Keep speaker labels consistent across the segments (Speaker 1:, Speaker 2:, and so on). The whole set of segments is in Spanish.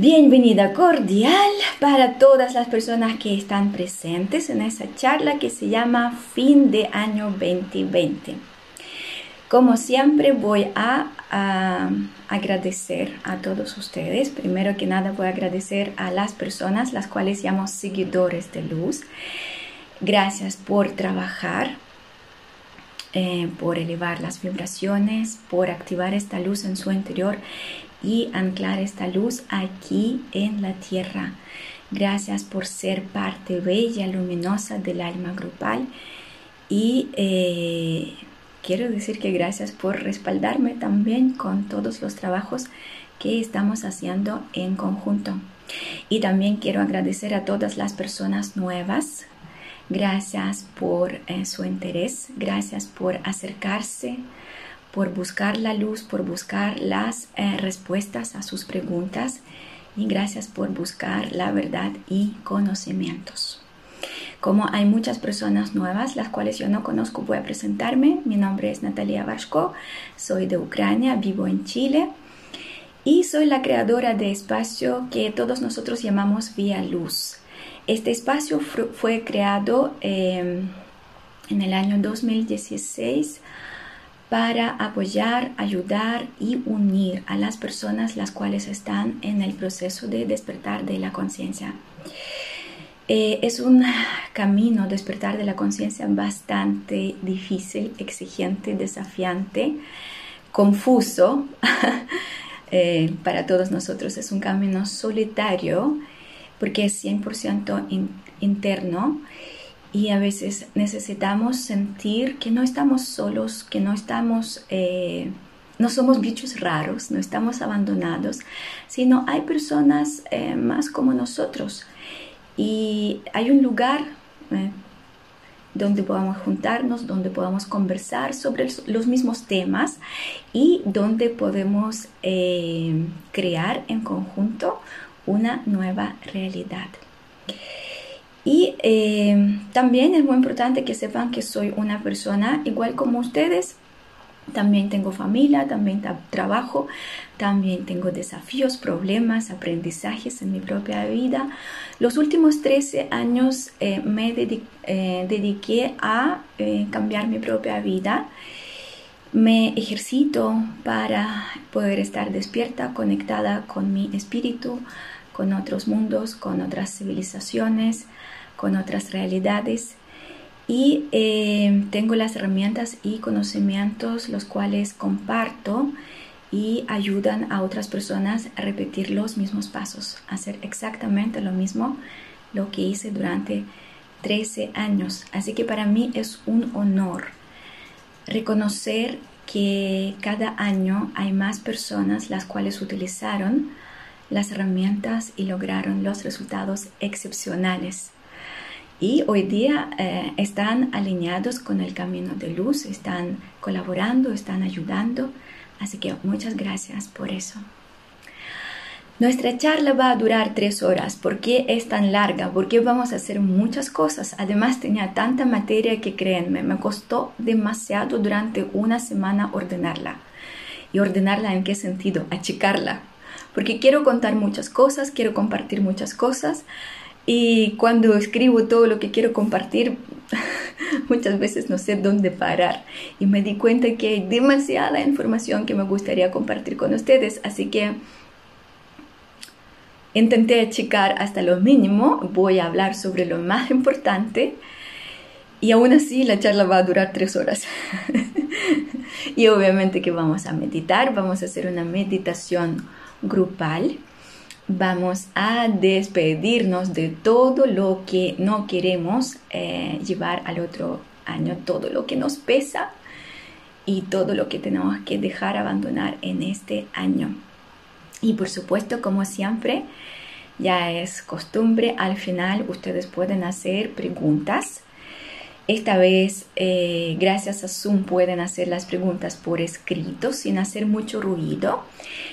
Speaker 1: Bienvenida cordial para todas las personas que están presentes en esa charla que se llama Fin de Año 2020. Como siempre voy a, agradecer a todos ustedes. Primero que nada voy a agradecer a las personas las cuales llamo seguidores de luz. Gracias por trabajar, eh, por elevar las vibraciones, por activar esta luz en su interior y anclar esta luz aquí en la tierra. Gracias por ser parte bella, luminosa del alma grupal y eh, quiero decir que gracias por respaldarme también con todos los trabajos que estamos haciendo en conjunto. Y también quiero agradecer a todas las personas nuevas. Gracias por eh, su interés, gracias por acercarse por buscar la luz, por buscar las eh, respuestas a sus preguntas y gracias por buscar la verdad y conocimientos. Como hay muchas personas nuevas, las cuales yo no conozco, voy a presentarme. Mi nombre es Natalia Vashko, soy de Ucrania, vivo en Chile y soy la creadora de espacio que todos nosotros llamamos Vía Luz. Este espacio fue creado eh, en el año 2016 para apoyar, ayudar y unir a las personas las cuales están en el proceso de despertar de la conciencia. Eh, es un camino despertar de la conciencia bastante difícil, exigente, desafiante, confuso. Eh, para todos nosotros es un camino solitario porque es 100% interno y a veces necesitamos sentir que no estamos solos, que no estamos, eh, no somos bichos raros, no estamos abandonados, sino hay personas eh, más como nosotros y hay un lugar eh, donde podamos juntarnos, donde podamos conversar sobre los mismos temas y donde podemos crear en conjunto una nueva realidad. Y eh, también es muy importante que sepan que soy una persona igual como ustedes. También tengo familia, también trabajo, también tengo desafíos, problemas, aprendizajes en mi propia vida. Los últimos 13 años eh, me eh, dediqué a cambiar mi propia vida. Me ejercito para poder estar despierta, conectada con mi espíritu, con otros mundos, con otras civilizaciones, con otras realidades y eh, tengo las herramientas y conocimientos los cuales comparto y ayudan a otras personas a repetir los mismos pasos, a hacer exactamente lo mismo lo que hice durante 13 años. Así que para mí es un honor reconocer que cada año hay más personas las cuales utilizaron las herramientas y lograron los resultados excepcionales y hoy día eh, están alineados con el camino de luz, están colaborando, están ayudando. Así que muchas gracias por eso. Nuestra charla va a durar tres horas. ¿Por qué es tan larga? Porque vamos a hacer muchas cosas. Además tenía tanta materia que créanme, me costó demasiado durante una semana ordenarla. ¿Y ordenarla en qué sentido? Achicarla. Porque quiero contar muchas cosas, quiero compartir muchas cosas y cuando escribo todo lo que quiero compartir, muchas veces no sé dónde parar. Y me di cuenta que hay demasiada información que me gustaría compartir con ustedes. Así que intenté achicar hasta lo mínimo. Voy a hablar sobre lo más importante. Y aún así la charla va a durar tres horas. y obviamente que vamos a meditar, vamos a hacer una meditación grupal vamos a despedirnos de todo lo que no queremos eh, llevar al otro año, todo lo que nos pesa y todo lo que tenemos que dejar abandonar en este año. Y por supuesto, como siempre, ya es costumbre, al final ustedes pueden hacer preguntas esta vez, eh, gracias a Zoom, pueden hacer las preguntas por escrito sin hacer mucho ruido.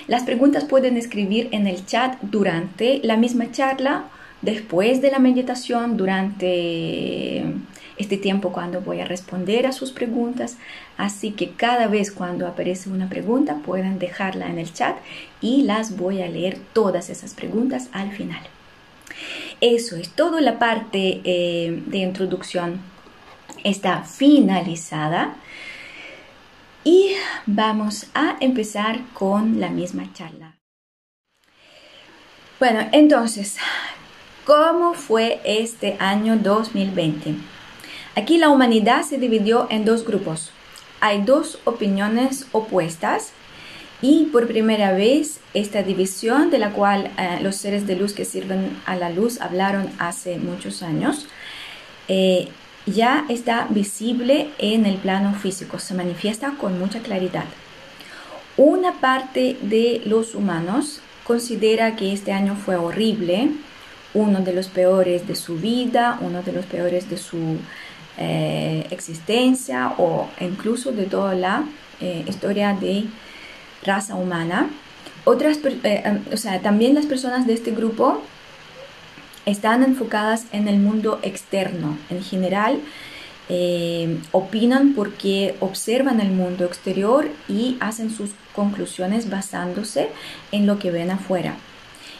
Speaker 1: Las preguntas pueden escribir en el chat durante la misma charla, después de la meditación, durante este tiempo cuando voy a responder a sus preguntas. Así que cada vez cuando aparece una pregunta pueden dejarla en el chat y las voy a leer todas esas preguntas al final. Eso es todo la parte eh, de introducción está finalizada y vamos a empezar con la misma charla. Bueno, entonces, ¿cómo fue este año 2020? Aquí la humanidad se dividió en dos grupos. Hay dos opiniones opuestas y por primera vez esta división de la cual eh, los seres de luz que sirven a la luz hablaron hace muchos años, eh, ya está visible en el plano físico, se manifiesta con mucha claridad. Una parte de los humanos considera que este año fue horrible, uno de los peores de su vida, uno de los peores de su eh, existencia o incluso de toda la eh, historia de raza humana. Otras, eh, o sea, también las personas de este grupo están enfocadas en el mundo externo. En general, eh, opinan porque observan el mundo exterior y hacen sus conclusiones basándose en lo que ven afuera.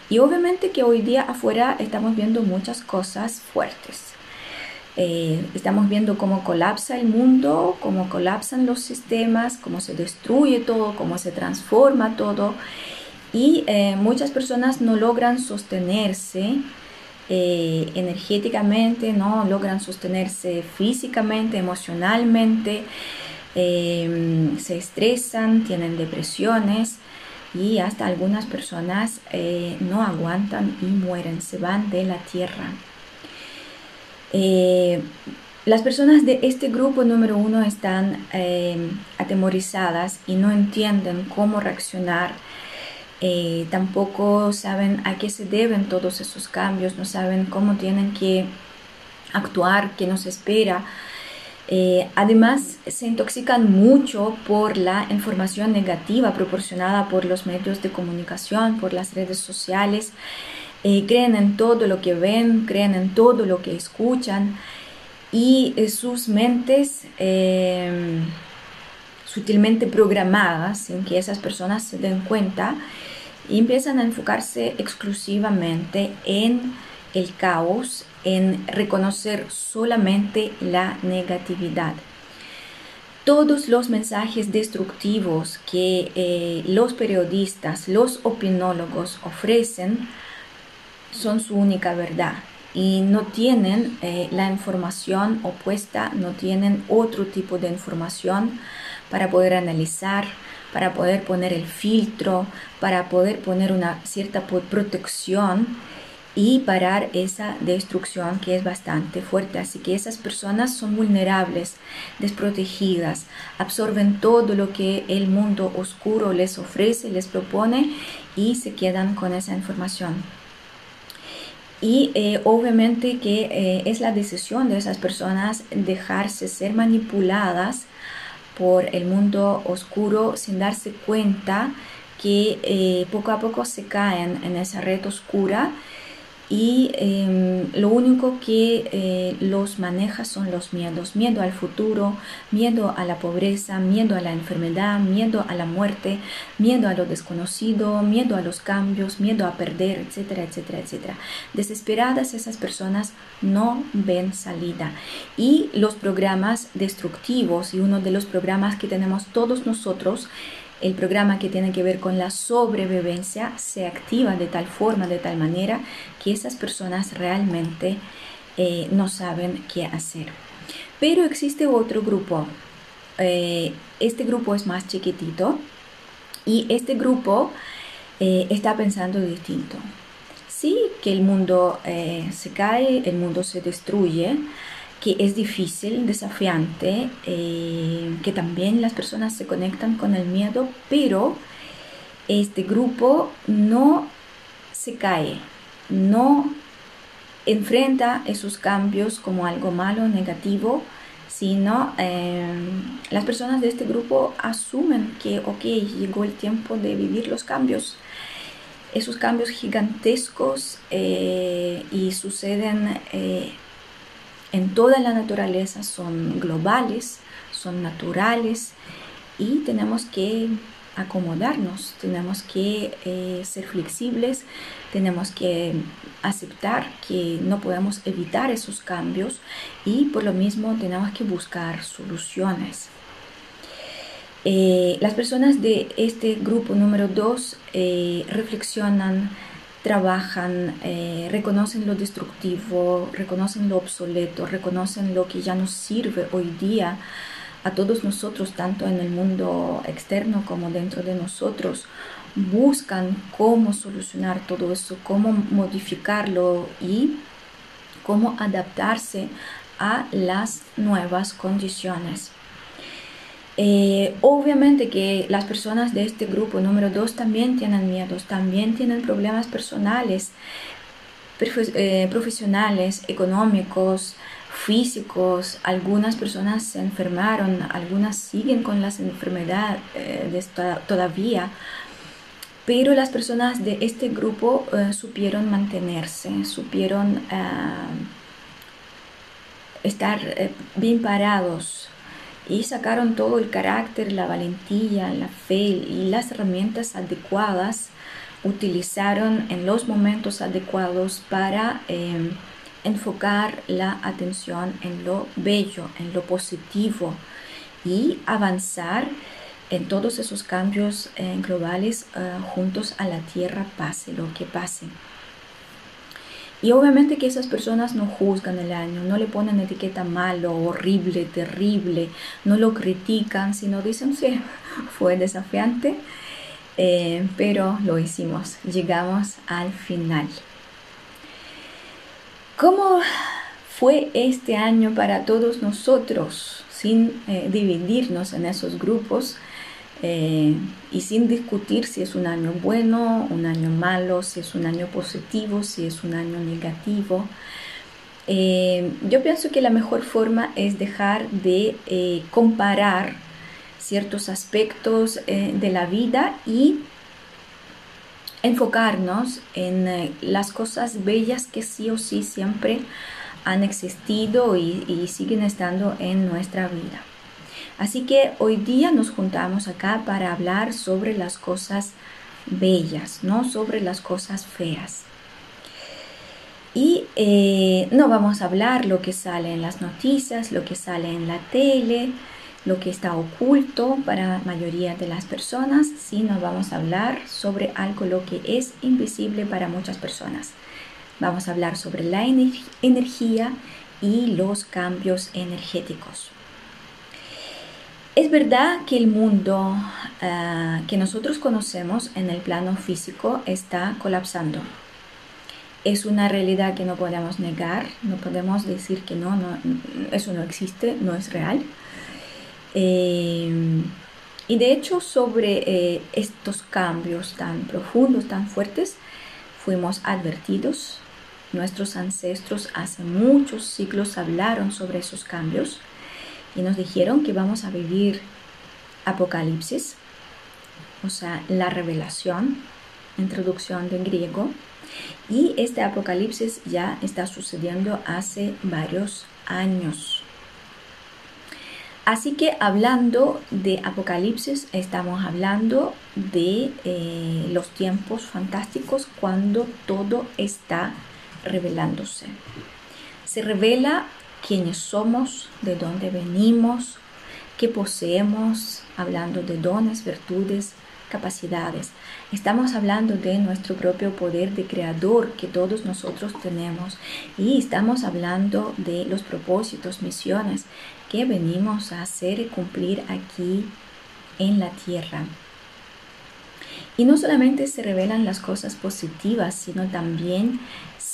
Speaker 1: Y obviamente que hoy día afuera estamos viendo muchas cosas fuertes. Eh, estamos viendo cómo colapsa el mundo, cómo colapsan los sistemas, cómo se destruye todo, cómo se transforma todo. Y eh, muchas personas no logran sostenerse eh, energéticamente, ¿no? logran sostenerse físicamente, emocionalmente, em, se estresan, tienen depresiones y hasta algunas personas eh, no aguantan y mueren, se van de la tierra. Eh, las personas de este grupo número uno están em, atemorizadas y no entienden cómo reaccionar eh, tampoco saben a qué se deben todos esos cambios, no saben cómo tienen que actuar, qué nos espera. Eh, además, se intoxican mucho por la información negativa proporcionada por los medios de comunicación, por las redes sociales. Eh, creen en todo lo que ven, creen en todo lo que escuchan y sus mentes sutilmente programadas sin que esas personas se den cuenta y empiezan a enfocarse exclusivamente en el caos, en reconocer solamente la negatividad. Todos los mensajes destructivos que eh, los periodistas, los opinólogos ofrecen son su única verdad y no tienen eh, la información opuesta, no tienen otro tipo de información para poder analizar, para poder poner el filtro, para poder poner una cierta protección y parar esa destrucción que es bastante fuerte. Así que esas personas son vulnerables, desprotegidas, absorben todo lo que el mundo oscuro les ofrece, les propone y se quedan con esa información. Y eh, obviamente que eh, es la decisión de esas personas dejarse ser manipuladas por el mundo oscuro sin darse cuenta que eh, poco a poco se caen en esa red oscura y em, lo único que eh, los maneja son los miedos, miedo al futuro, miedo a la pobreza, miedo a la enfermedad, miedo a la muerte, miedo a lo desconocido, miedo a los cambios, miedo a perder, etcétera, etcétera, etcétera. Desesperadas esas personas no ven salida. Y los programas destructivos, y uno de los programas que tenemos todos nosotros, el programa que tiene que ver con la sobrevivencia se activa de tal forma, de tal manera que esas personas realmente eh, no saben qué hacer. Pero existe otro grupo. Eh, este grupo es más chiquitito y este grupo eh, está pensando distinto. Sí que el mundo se cae, el mundo se destruye, que es difícil, desafiante, eh, que también las personas se conectan con el miedo, pero este grupo no se cae, no enfrenta esos cambios como algo malo, negativo, sino eh, las personas de este grupo asumen que, ok, llegó el tiempo de vivir los cambios. Esos cambios gigantescos eh, y suceden en toda la naturaleza son globales, son naturales y tenemos que acomodarnos, tenemos que eh, ser flexibles, tenemos que aceptar que no podemos evitar esos cambios y por lo mismo tenemos que buscar soluciones. Eh, las personas de este grupo número 2 eh, reflexionan, trabajan, reconocen lo destructivo, reconocen lo obsoleto, reconocen lo que ya no sirve hoy día a todos nosotros, tanto en el mundo externo como dentro de nosotros, buscan cómo solucionar todo eso, cómo modificarlo y cómo adaptarse a las nuevas condiciones. Eh, obviamente que las personas de este grupo número 2 también tienen miedos, también tienen problemas personales, eh, profesionales, económicos, físicos, algunas personas se enfermaron, algunas siguen con las enfermedades eh, todavía, pero las personas de este grupo supieron mantenerse, supieron estar bien parados y sacaron todo el carácter, la valentía, la fe y las herramientas adecuadas, utilizaron en los momentos adecuados para enfocar la atención en lo bello, en lo positivo y avanzar en todos esos cambios eh, globales eh, juntos a la tierra, pase lo que pase. Y obviamente que esas personas no juzgan el año, no le ponen etiqueta malo, horrible, terrible, no lo critican, sino dicen, sí, fue desafiante, eh, pero lo hicimos, llegamos al final. ¿Cómo fue este año para todos nosotros sin eh, dividirnos en esos grupos eh, y sin discutir si es un año bueno, un año malo, si es un año positivo, si es un año negativo? Eh, yo pienso que la mejor forma es dejar de comparar ciertos aspectos de la vida y enfocarnos en eh, las cosas bellas que sí o sí siempre han existido y, siguen estando en nuestra vida. Así que hoy día nos juntamos acá para hablar sobre las cosas bellas, no sobre las cosas feas. Y eh, no vamos a hablar lo que sale en las noticias, lo que sale en la tele, lo que está oculto para la mayoría de las personas, sino vamos a hablar sobre algo lo que es invisible para muchas personas. Vamos a hablar sobre la energía y los cambios energéticos. Es verdad que el mundo ah, que nosotros conocemos en el plano físico está colapsando. Es una realidad que no podemos negar, no podemos decir que no, no eso no existe, no es real. Eh, y de hecho sobre eh, estos cambios tan profundos, tan fuertes, fuimos advertidos. Nuestros ancestros hace muchos siglos hablaron sobre esos cambios y nos dijeron que vamos a vivir apocalipsis, o sea, la revelación, introducción de griego, y este apocalipsis ya está sucediendo hace varios años. Así que hablando de Apocalipsis, estamos hablando de eh, los tiempos fantásticos cuando todo está revelándose. Se revela quiénes somos, de dónde venimos, qué poseemos, hablando de dones, virtudes, capacidades. Estamos hablando de nuestro propio poder de creador que todos nosotros tenemos y estamos hablando de los propósitos, misiones que venimos a hacer y cumplir aquí en la tierra. Y no solamente se revelan las cosas positivas, sino también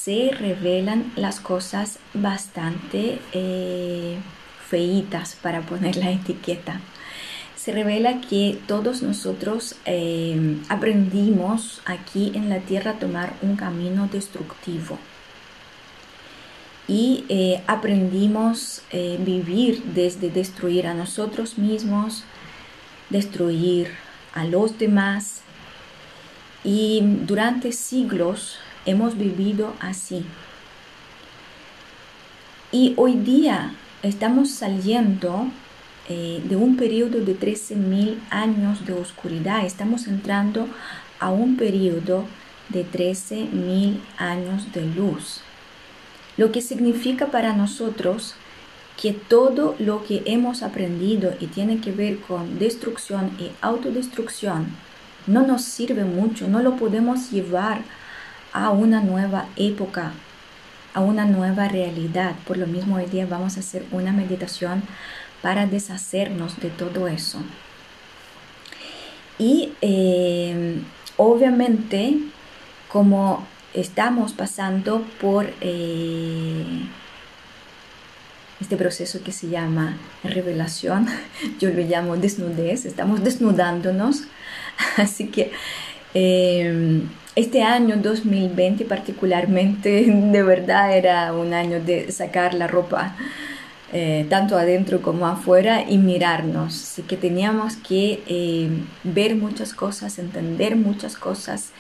Speaker 1: se revelan las cosas bastante eh, feitas para poner la etiqueta. Se revela que todos nosotros eh, aprendimos aquí en la tierra a tomar un camino destructivo. Y eh, aprendimos eh, vivir desde destruir a nosotros mismos, destruir a los demás. Y durante siglos hemos vivido así. Y hoy día estamos saliendo eh, de un periodo de 13.000 años de oscuridad, estamos entrando a un periodo de 13.000 años de luz. Lo que significa para nosotros que todo lo que hemos aprendido y tiene que ver con destrucción y autodestrucción no nos sirve mucho, no lo podemos llevar a una nueva época, a una nueva realidad. Por lo mismo hoy día vamos a hacer una meditación para deshacernos de todo eso. Y eh, obviamente como estamos pasando por eh, este proceso que se llama revelación, yo lo llamo desnudez, estamos desnudándonos, así que eh, este año 2020 particularmente de verdad era un año de sacar la ropa eh, tanto adentro como afuera y mirarnos, así que teníamos que ver muchas cosas, entender muchas cosas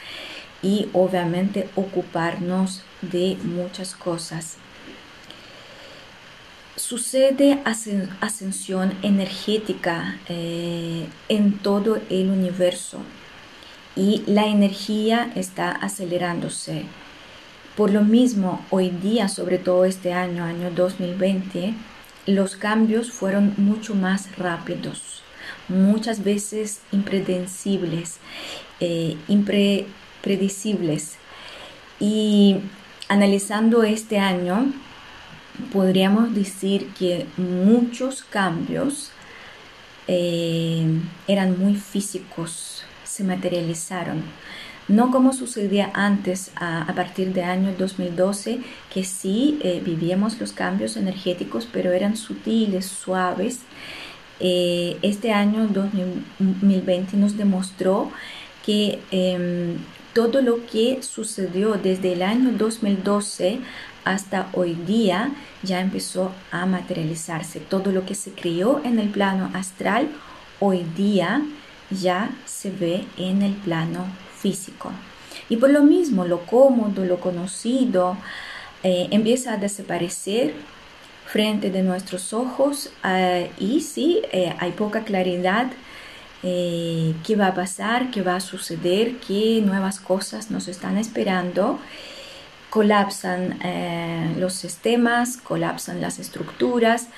Speaker 1: y obviamente ocuparnos de muchas cosas. Sucede ascensión energética eh, en todo el universo y la energía está acelerándose. Por lo mismo, hoy día, sobre todo este año, año 2020, los cambios fueron mucho más rápidos, muchas veces impredecibles, eh, impre predecibles. Y analizando este año, podríamos decir que muchos cambios eh, eran muy físicos, se materializaron. No como sucedía antes, a, partir del año 2012, que sí eh, vivíamos los cambios energéticos, pero eran sutiles, suaves. Eh, este año 2020 nos demostró que em, todo lo que sucedió desde el año 2012 hasta hoy día ya empezó a materializarse. Todo lo que se creó en el plano astral hoy día ya se ve en el plano físico. Y por lo mismo, lo cómodo, lo conocido, eh, empieza a desaparecer frente de nuestros ojos eh, y sí, eh, hay poca claridad qué va a pasar, qué va a suceder, qué nuevas cosas nos están esperando. Colapsan eh, los sistemas, colapsan las estructuras,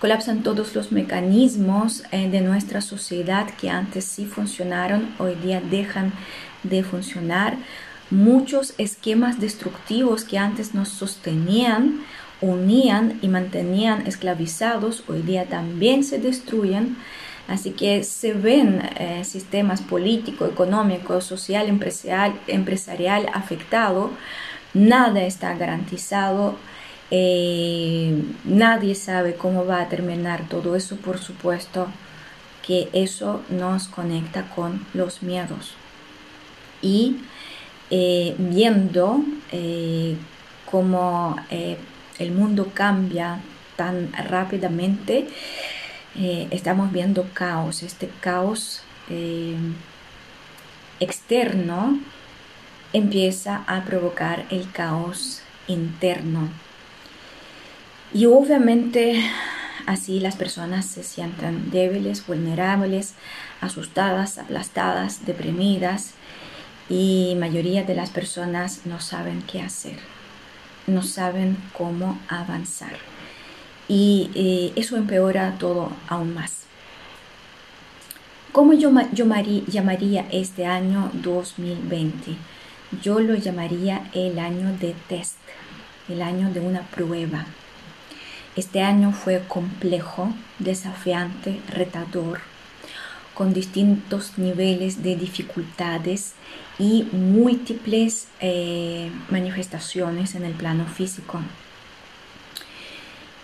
Speaker 1: colapsan todos los mecanismos eh, de nuestra sociedad que antes sí funcionaron, hoy día dejan de funcionar. Muchos esquemas destructivos que antes nos sostenían, unían y mantenían esclavizados, hoy día también se destruyen Así que se ven eh, sistemas político, económico, social, empresarial, empresarial afectado. Nada está garantizado. Eh, nadie sabe cómo va a terminar todo eso. Por supuesto que eso nos conecta con los miedos. Y eh, viendo cómo el mundo cambia tan rápidamente, eh, estamos viendo caos, este caos eh, externo empieza a provocar el caos interno. Y obviamente así las personas se sienten débiles, vulnerables, asustadas, aplastadas, deprimidas y mayoría de las personas no saben qué hacer, no saben cómo avanzar y eh, eso empeora todo aún más. ¿Cómo yo, yo llamaría este año 2020? Yo lo llamaría el año de test, el año de una prueba. Este año fue complejo, desafiante, retador, con distintos niveles de dificultades y múltiples eh, manifestaciones en el plano físico.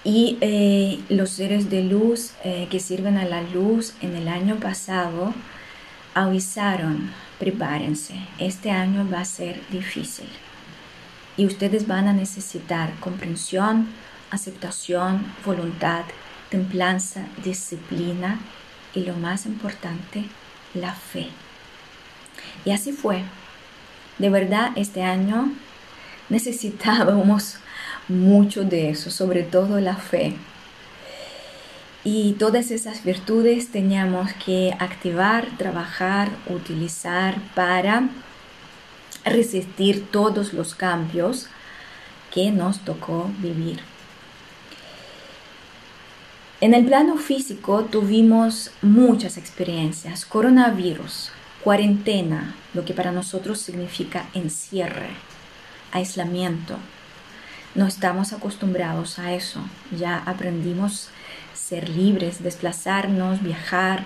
Speaker 1: Y eh, los seres de luz eh, que sirven a la luz en el año pasado avisaron, prepárense, este año va a ser difícil. Y ustedes van a necesitar comprensión, aceptación, voluntad, templanza, disciplina y lo más importante, la fe. Y así fue. De verdad, este año necesitábamos mucho de eso, sobre todo la fe. Y todas esas virtudes teníamos que activar, trabajar, utilizar para resistir todos los cambios que nos tocó vivir. En el plano físico tuvimos muchas experiencias, coronavirus, cuarentena, lo que para nosotros significa encierre, aislamiento. No estamos acostumbrados a eso, ya aprendimos ser libres, desplazarnos, viajar,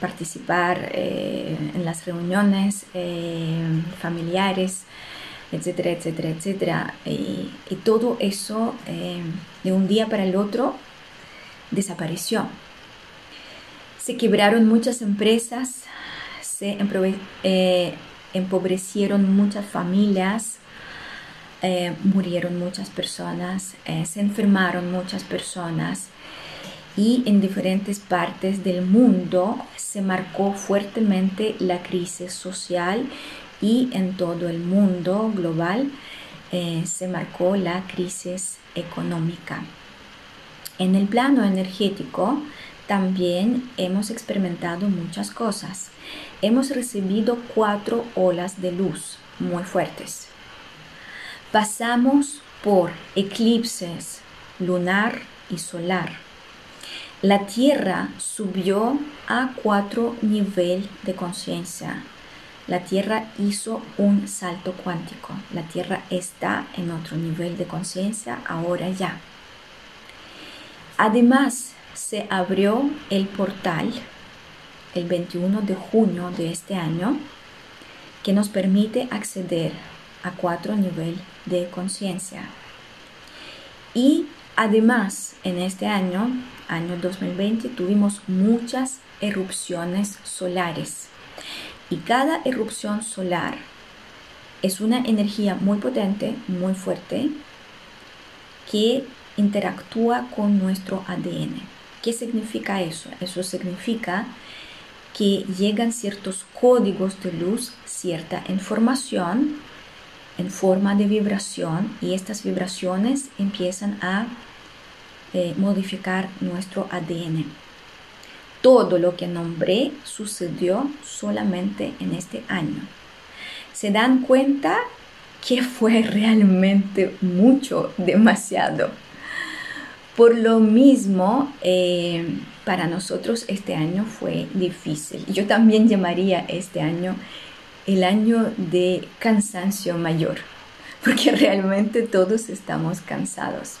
Speaker 1: participar eh, en las reuniones eh, familiares, etcétera, etcétera, etcétera. Y, todo eso eh, de un día para el otro desapareció. Se quebraron muchas empresas, se empobrecieron muchas familias, murieron muchas personas, se enfermaron muchas personas y en diferentes partes del mundo se marcó fuertemente la crisis social y en todo el mundo global eh, se marcó la crisis económica. En el plano energético también hemos experimentado muchas cosas. Hemos recibido cuatro olas de luz muy fuertes. Pasamos por eclipses lunar y solar la Tierra subió a cuatro niveles de conciencia. La Tierra hizo un salto cuántico. La Tierra está en otro nivel de conciencia ahora ya. Además, se abrió el portal el 21 de junio de este año que nos permite acceder a cuatro niveles de conciencia. Y además, en este año año 2020 tuvimos muchas erupciones solares y cada erupción solar es una energía muy potente, muy fuerte, que interactúa con nuestro ADN. ¿Qué significa eso? Eso significa que llegan ciertos códigos de luz, cierta información en forma de vibración y estas vibraciones empiezan a eh, modificar nuestro ADN. Todo lo que nombré sucedió solamente en este año. Se dan cuenta que fue realmente mucho, demasiado. Por lo mismo, eh, para nosotros este año fue difícil. Yo también llamaría este año el año de cansancio mayor, porque realmente todos estamos cansados.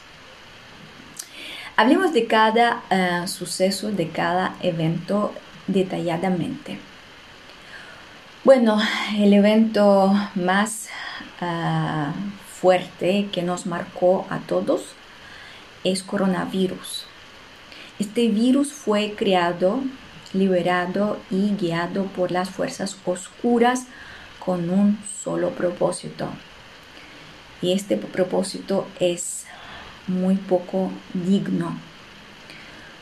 Speaker 1: Hablemos de cada eh, suceso, de cada evento detalladamente. Bueno, el evento más eh, fuerte que nos marcó a todos es coronavirus. Este virus fue creado, liberado y guiado por las fuerzas oscuras con un solo propósito. Y este propósito es muy poco digno.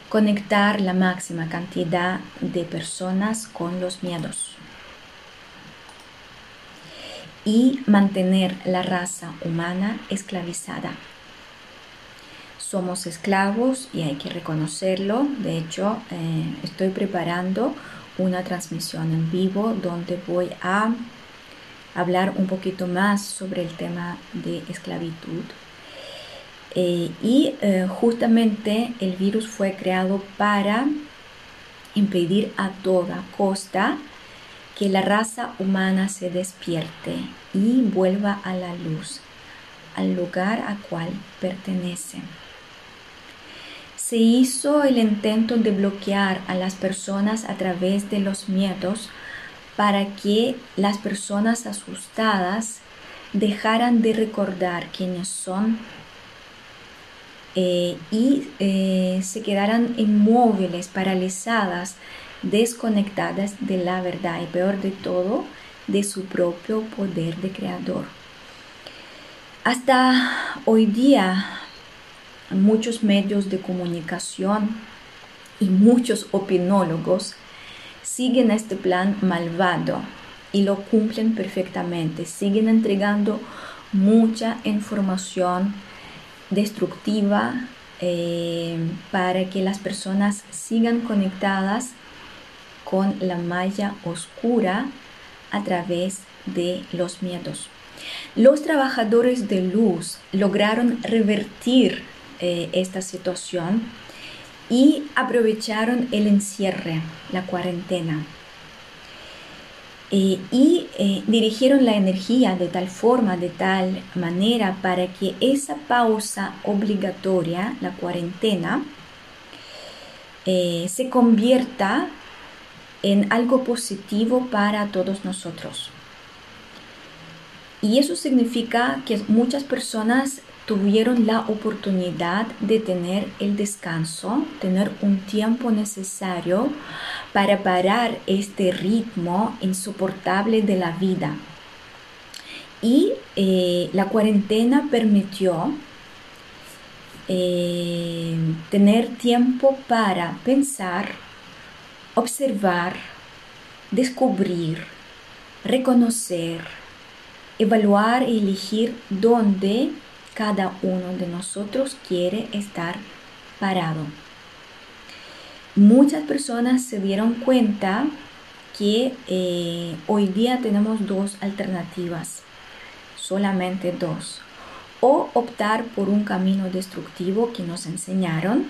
Speaker 1: Conectar la máxima cantidad de personas con los miedos. Y mantener la raza humana esclavizada. Somos esclavos y hay que reconocerlo. De hecho, eh, estoy preparando una transmisión en vivo donde voy a hablar un poquito más sobre el tema de esclavitud eh, y eh, justamente el virus fue creado para impedir a toda costa que la raza humana se despierte y vuelva a la luz, al lugar a cual pertenece. Se hizo el intento de bloquear a las personas a través de los miedos para que las personas asustadas dejaran de recordar quiénes son eh, y eh, se quedaran inmóviles, paralizadas, desconectadas de la verdad y peor de todo, de su propio poder de creador. Hasta hoy día, muchos medios de comunicación y muchos opinólogos siguen este plan malvado y lo cumplen perfectamente, siguen entregando mucha información destructiva eh, para que las personas sigan conectadas con la malla oscura a través de los miedos. Los trabajadores de luz lograron revertir eh, esta situación y aprovecharon el encierre, la cuarentena. Eh, y eh, dirigieron la energía de tal forma, de tal manera, para que esa pausa obligatoria, la cuarentena, se convierta en algo positivo para todos nosotros. Y eso significa que muchas personas tuvieron la oportunidad de tener el descanso, tener un tiempo necesario para parar este ritmo insoportable de la vida. Y eh, la cuarentena permitió eh, tener tiempo para pensar, observar, descubrir, reconocer, evaluar y elegir dónde cada uno de nosotros quiere estar parado. Muchas personas se dieron cuenta que eh, hoy día tenemos dos alternativas, solamente dos. O optar por un camino destructivo que nos enseñaron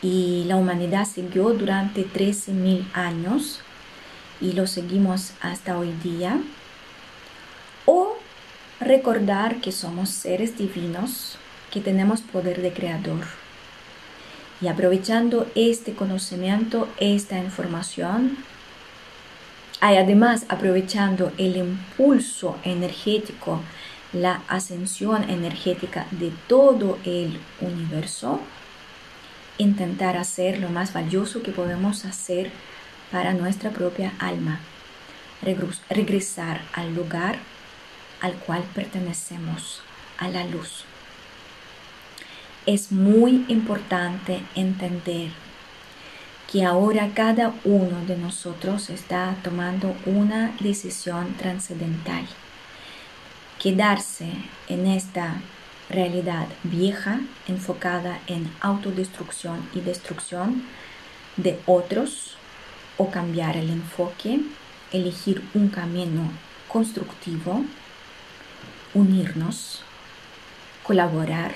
Speaker 1: y la humanidad siguió durante 13.000 años y lo seguimos hasta hoy día recordar que somos seres divinos, que tenemos poder de creador. Y aprovechando este conocimiento, esta información, y además aprovechando el impulso energético, la ascensión energética de todo el universo, intentar hacer lo más valioso que podemos hacer para nuestra propia alma, regresar al lugar al cual pertenecemos, a la luz. Es muy importante entender que ahora cada uno de nosotros está tomando una decisión trascendental. Quedarse en esta realidad vieja enfocada en autodestrucción y destrucción de otros o cambiar el enfoque, elegir un camino constructivo unirnos, colaborar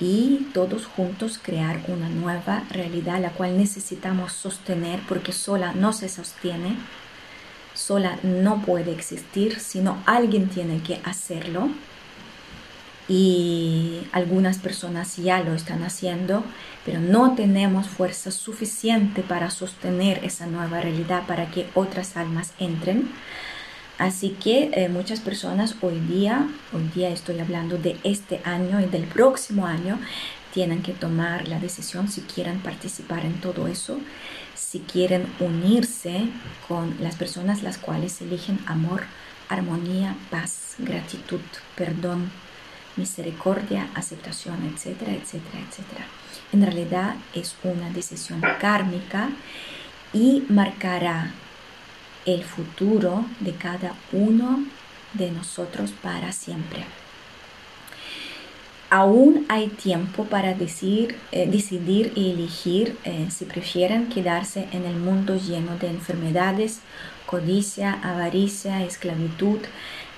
Speaker 1: y todos juntos crear una nueva realidad la cual necesitamos sostener porque sola no se sostiene, sola no puede existir, sino alguien tiene que hacerlo y algunas personas ya lo están haciendo, pero no tenemos fuerza suficiente para sostener esa nueva realidad para que otras almas entren. Así que eh, muchas personas hoy día, hoy día estoy hablando de este año y del próximo año, tienen que tomar la decisión si quieren participar en todo eso, si quieren unirse con las personas las cuales eligen amor, armonía, paz, gratitud, perdón, misericordia, aceptación, etcétera, etcétera, etcétera. En realidad es una decisión kármica y marcará el futuro de cada uno de nosotros para siempre. Aún hay tiempo para eh, decidir y elegir eh, si prefieren quedarse en el mundo lleno de enfermedades, codicia, avaricia, esclavitud,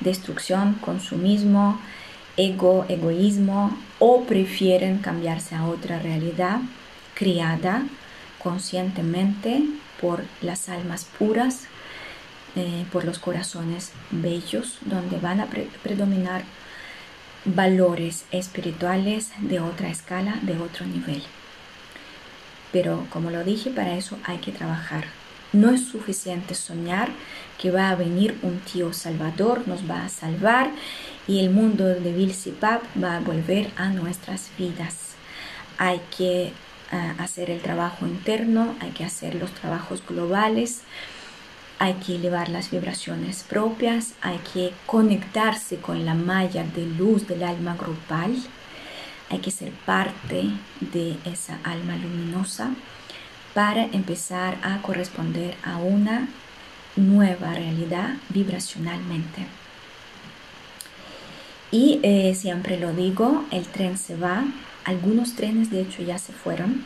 Speaker 1: destrucción, consumismo, ego, egoísmo, o prefieren cambiarse a otra realidad criada conscientemente por las almas puras eh, por los corazones bellos, donde van a predominar valores espirituales de otra escala, de otro nivel. Pero como lo dije, para eso hay que trabajar. No es suficiente soñar que va a venir un tío salvador, nos va a salvar y el mundo de Vilsipap va a volver a nuestras vidas. Hay que eh, hacer el trabajo interno, hay que hacer los trabajos globales, hay que elevar las vibraciones propias, hay que conectarse con la malla de luz del alma grupal, hay que ser parte de esa alma luminosa para empezar a corresponder a una nueva realidad vibracionalmente. Y eh, siempre lo digo, el tren se va, algunos trenes de hecho ya se fueron,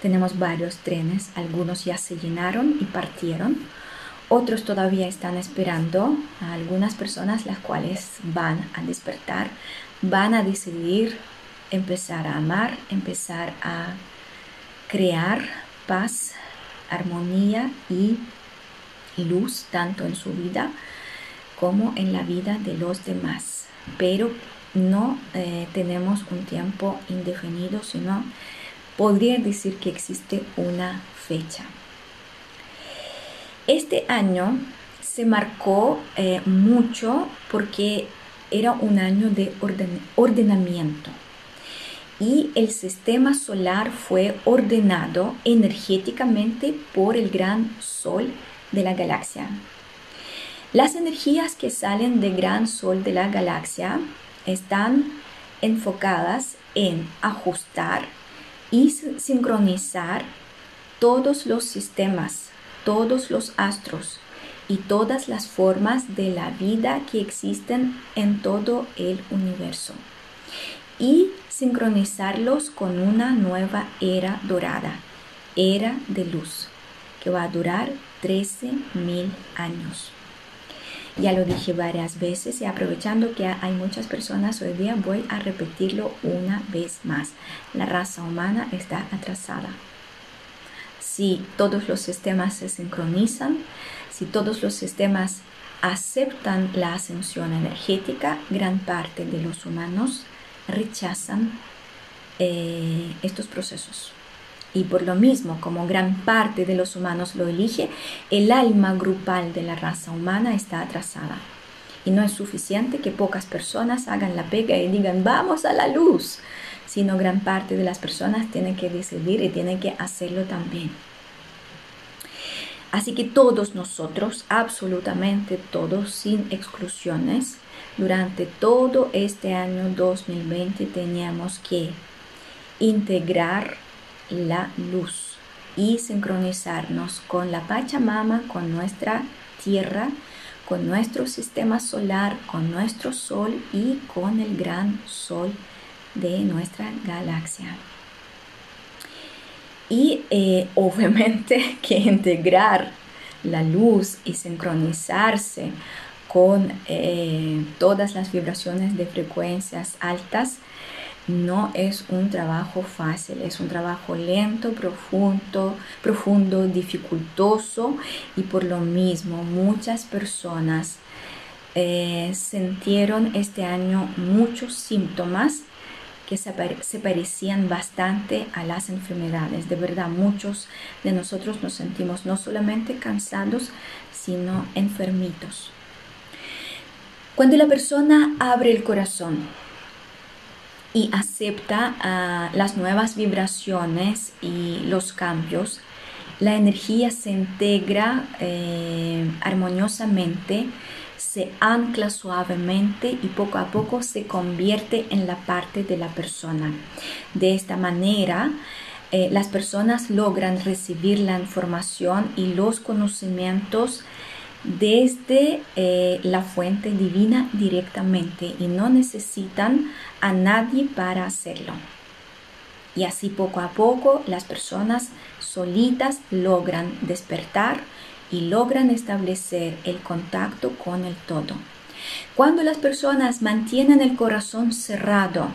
Speaker 1: tenemos varios trenes, algunos ya se llenaron y partieron, otros todavía están esperando a algunas personas las cuales van a despertar, van a decidir empezar a amar, empezar a crear paz, armonía y luz tanto en su vida como en la vida de los demás. Pero no eh, tenemos un tiempo indefinido, sino podría decir que existe una fecha. Este año se marcó eh, mucho porque era un año de ordenamiento y el sistema solar fue ordenado energéticamente por el gran sol de la galaxia. Las energías que salen del gran sol de la galaxia están enfocadas en ajustar y sincronizar todos los sistemas, todos los astros y todas las formas de la vida que existen en todo el universo y sincronizarlos con una nueva era dorada, era de luz, que va a durar 13.000 años. Ya lo dije varias veces y aprovechando que hay muchas personas hoy día voy a repetirlo una vez más. La raza humana está atrasada. Si todos los sistemas se sincronizan, si todos los sistemas aceptan la ascensión energética, gran parte de los humanos rechazan eh, estos procesos. Y por lo mismo, como gran parte de los humanos lo elige, el alma grupal de la raza humana está atrasada. Y no es suficiente que pocas personas hagan la pega y digan vamos a la luz, sino gran parte de las personas tienen que decidir y tienen que hacerlo también. Así que todos nosotros, absolutamente todos, sin exclusiones, durante todo este año 2020 teníamos que integrar la luz y sincronizarnos con la Pachamama, con nuestra tierra, con nuestro sistema solar, con nuestro sol y con el gran sol de nuestra galaxia. Y eh, obviamente que integrar la luz y sincronizarse con eh, todas las vibraciones de frecuencias altas no es un trabajo fácil, es un trabajo lento, profundo, profundo, dificultoso y por lo mismo muchas personas eh, sintieron este año muchos síntomas que se, parecían bastante a las enfermedades. De verdad, muchos de nosotros nos sentimos no solamente cansados, sino enfermitos. Cuando la persona abre el corazón, y acepta ah, las nuevas vibraciones y los cambios, la energía se integra eh, armoniosamente, se ancla suavemente y poco a poco se convierte en la parte de la persona. De esta manera, eh, las personas logran recibir la información y los conocimientos desde eh, la fuente divina directamente y no necesitan a nadie para hacerlo. Y así poco a poco las personas solitas logran despertar y logran establecer el contacto con el todo. Cuando las personas mantienen el corazón cerrado,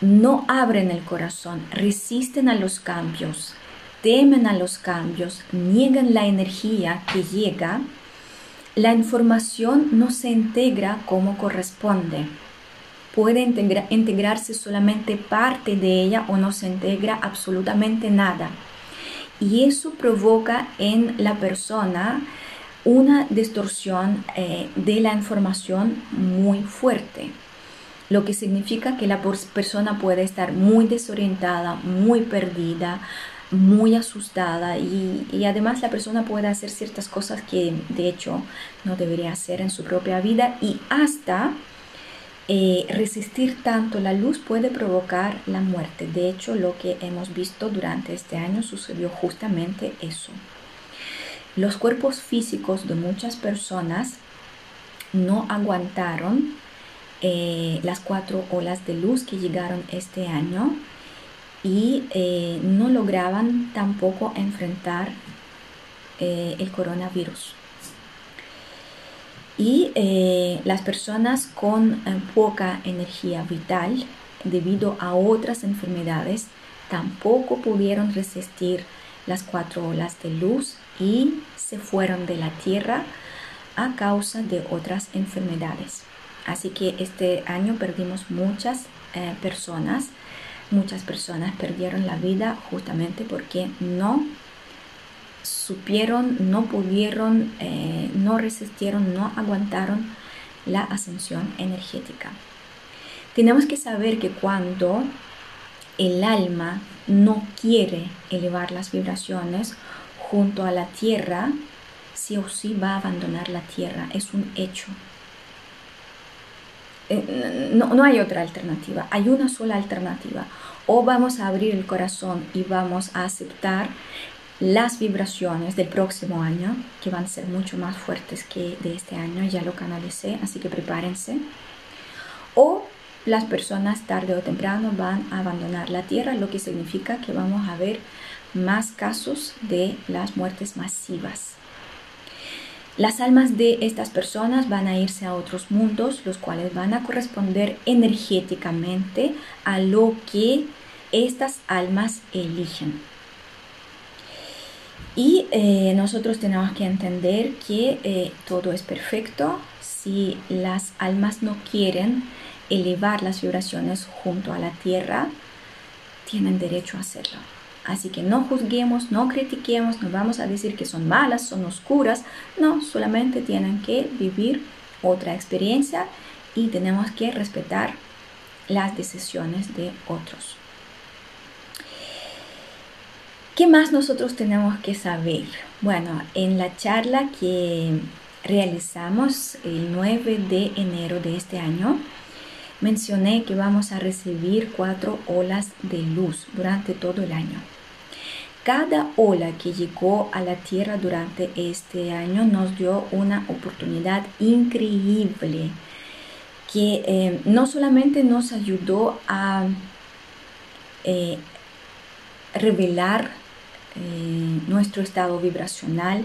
Speaker 1: no abren el corazón, resisten a los cambios, temen a los cambios, niegan la energía que llega, la información no se integra como corresponde. Puede integrarse solamente parte de ella o no se integra absolutamente nada. Y eso provoca en la persona una distorsión eh, de la información muy fuerte lo que significa que la persona puede estar muy desorientada, muy perdida, muy asustada y, además la persona puede hacer ciertas cosas que de hecho no debería hacer en su propia vida y hasta eh, resistir tanto la luz puede provocar la muerte. De hecho, lo que hemos visto durante este año sucedió justamente eso. Los cuerpos físicos de muchas personas no aguantaron eh, las cuatro olas de luz que llegaron este año y eh, no lograban tampoco enfrentar el coronavirus. Y las personas con poca energía vital debido a otras enfermedades tampoco pudieron resistir las cuatro olas de luz y se fueron de la tierra a causa de otras enfermedades. Así que este año perdimos muchas eh, personas, muchas personas perdieron la vida justamente porque no supieron, no pudieron, eh, no resistieron, no aguantaron la ascensión energética. Tenemos que saber que cuando el alma no quiere elevar las vibraciones junto a la tierra, sí o sí va a abandonar la tierra, es un hecho. Eh, no, no, hay otra alternativa, hay una sola alternativa. O vamos a abrir el corazón y vamos a aceptar las vibraciones del próximo año, que van a ser mucho más fuertes que de este año, ya lo canalicé, así que prepárense. O las personas tarde o temprano van a abandonar la Tierra, lo que significa que vamos a ver más casos de las muertes masivas. Las almas de estas personas van a irse a otros mundos, los cuales van a corresponder energéticamente a lo que estas almas eligen. Y eh, nosotros tenemos que entender que eh, todo es perfecto. Si las almas no quieren elevar las vibraciones junto a la tierra, tienen derecho a hacerlo. Así que no juzguemos, no critiquemos, no vamos a decir que son malas, son oscuras. No, solamente tienen que vivir otra experiencia y tenemos que respetar las decisiones de otros. ¿Qué más nosotros tenemos que saber? Bueno, en la charla que realizamos el 9 de enero de este año, mencioné que vamos a recibir cuatro olas de luz durante todo el año. Cada ola que llegó a la Tierra durante este año nos dio una oportunidad increíble que eh, no solamente nos ayudó a eh, revelar eh, nuestro estado vibracional,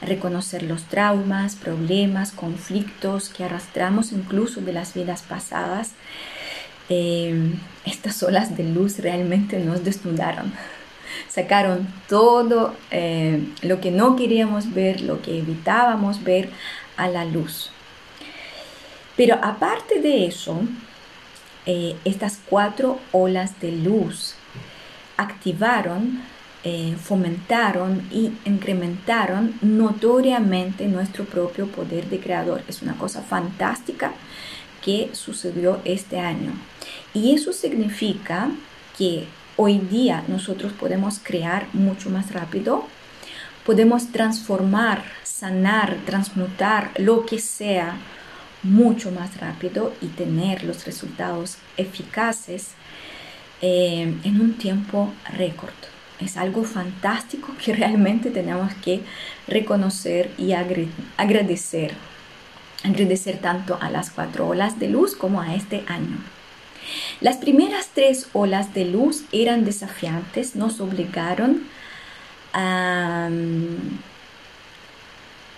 Speaker 1: reconocer los traumas, problemas, conflictos que arrastramos incluso de las vidas pasadas, estas olas de luz realmente nos desnudaron sacaron todo eh, lo que no queríamos ver, lo que evitábamos ver a la luz. Pero aparte de eso, eh, estas cuatro olas de luz activaron, eh, fomentaron y incrementaron notoriamente nuestro propio poder de creador. Es una cosa fantástica que sucedió este año. Y eso significa que hoy día nosotros podemos crear mucho más rápido, podemos transformar, sanar, transmutar lo que sea mucho más rápido y tener los resultados eficaces eh, en un tiempo récord. Es algo fantástico que realmente tenemos que reconocer y agradecer. Agradecer tanto a las cuatro olas de luz como a este año. Las primeras tres olas de luz eran desafiantes, nos obligaron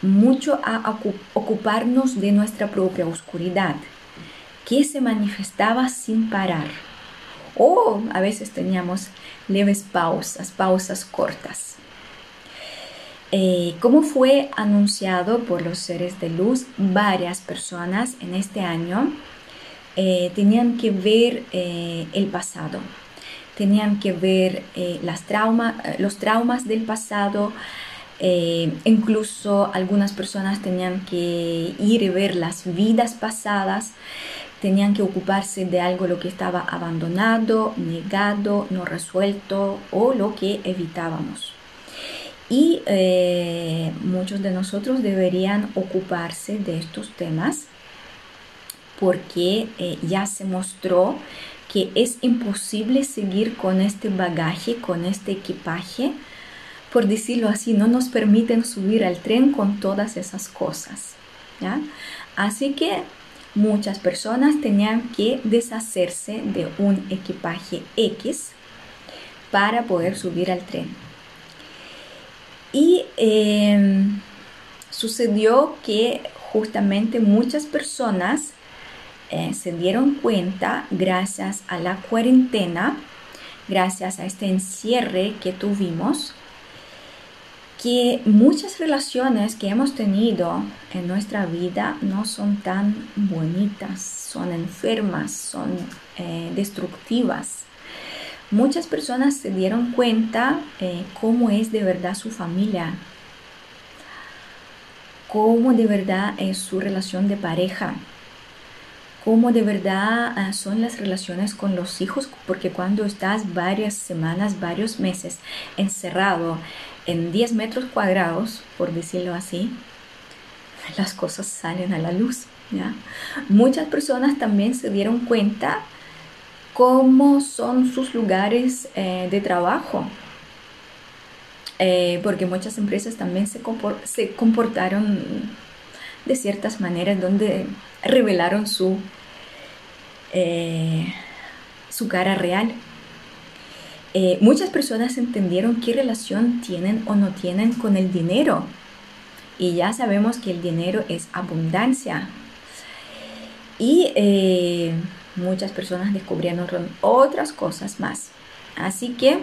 Speaker 1: mucho a ocuparnos de nuestra propia oscuridad, que se manifestaba sin parar. O a veces teníamos leves pausas, pausas cortas. Eh, como fue anunciado por los seres de luz, varias personas en este año eh, tenían que ver eh, el pasado, tenían que ver las los traumas del pasado, incluso algunas personas tenían que ir y ver las vidas pasadas, tenían que ocuparse de algo lo que estaba abandonado, negado, no resuelto o lo que evitábamos. Y muchos de nosotros deberían ocuparse de estos temas porque eh, ya se mostró que es imposible seguir con este bagaje, con este equipaje, por decirlo así, no nos permiten subir al tren con todas esas cosas. Así que muchas personas tenían que deshacerse de un equipaje X para poder subir al tren. Y em, sucedió que justamente muchas personas eh, se dieron cuenta gracias a la cuarentena, gracias a este encierre que tuvimos, que muchas relaciones que hemos tenido en nuestra vida no son tan bonitas, son enfermas, son eh, destructivas. Muchas personas se dieron cuenta eh, cómo es de verdad su familia, cómo de verdad es su relación de pareja, cómo de verdad ah, son las relaciones con los hijos, porque cuando estás varias semanas, varios meses encerrado en 10 metros cuadrados, por decirlo así, las cosas salen a la luz. Muchas personas también se dieron cuenta cómo son sus lugares eh, de trabajo, eh, porque muchas empresas también se, se, comportaron de ciertas maneras donde revelaron su, eh, su cara real. Eh, muchas personas entendieron qué relación tienen o no tienen con el dinero. Y ya sabemos que el dinero es abundancia. Y eh, muchas personas descubrieron otras cosas más. Así que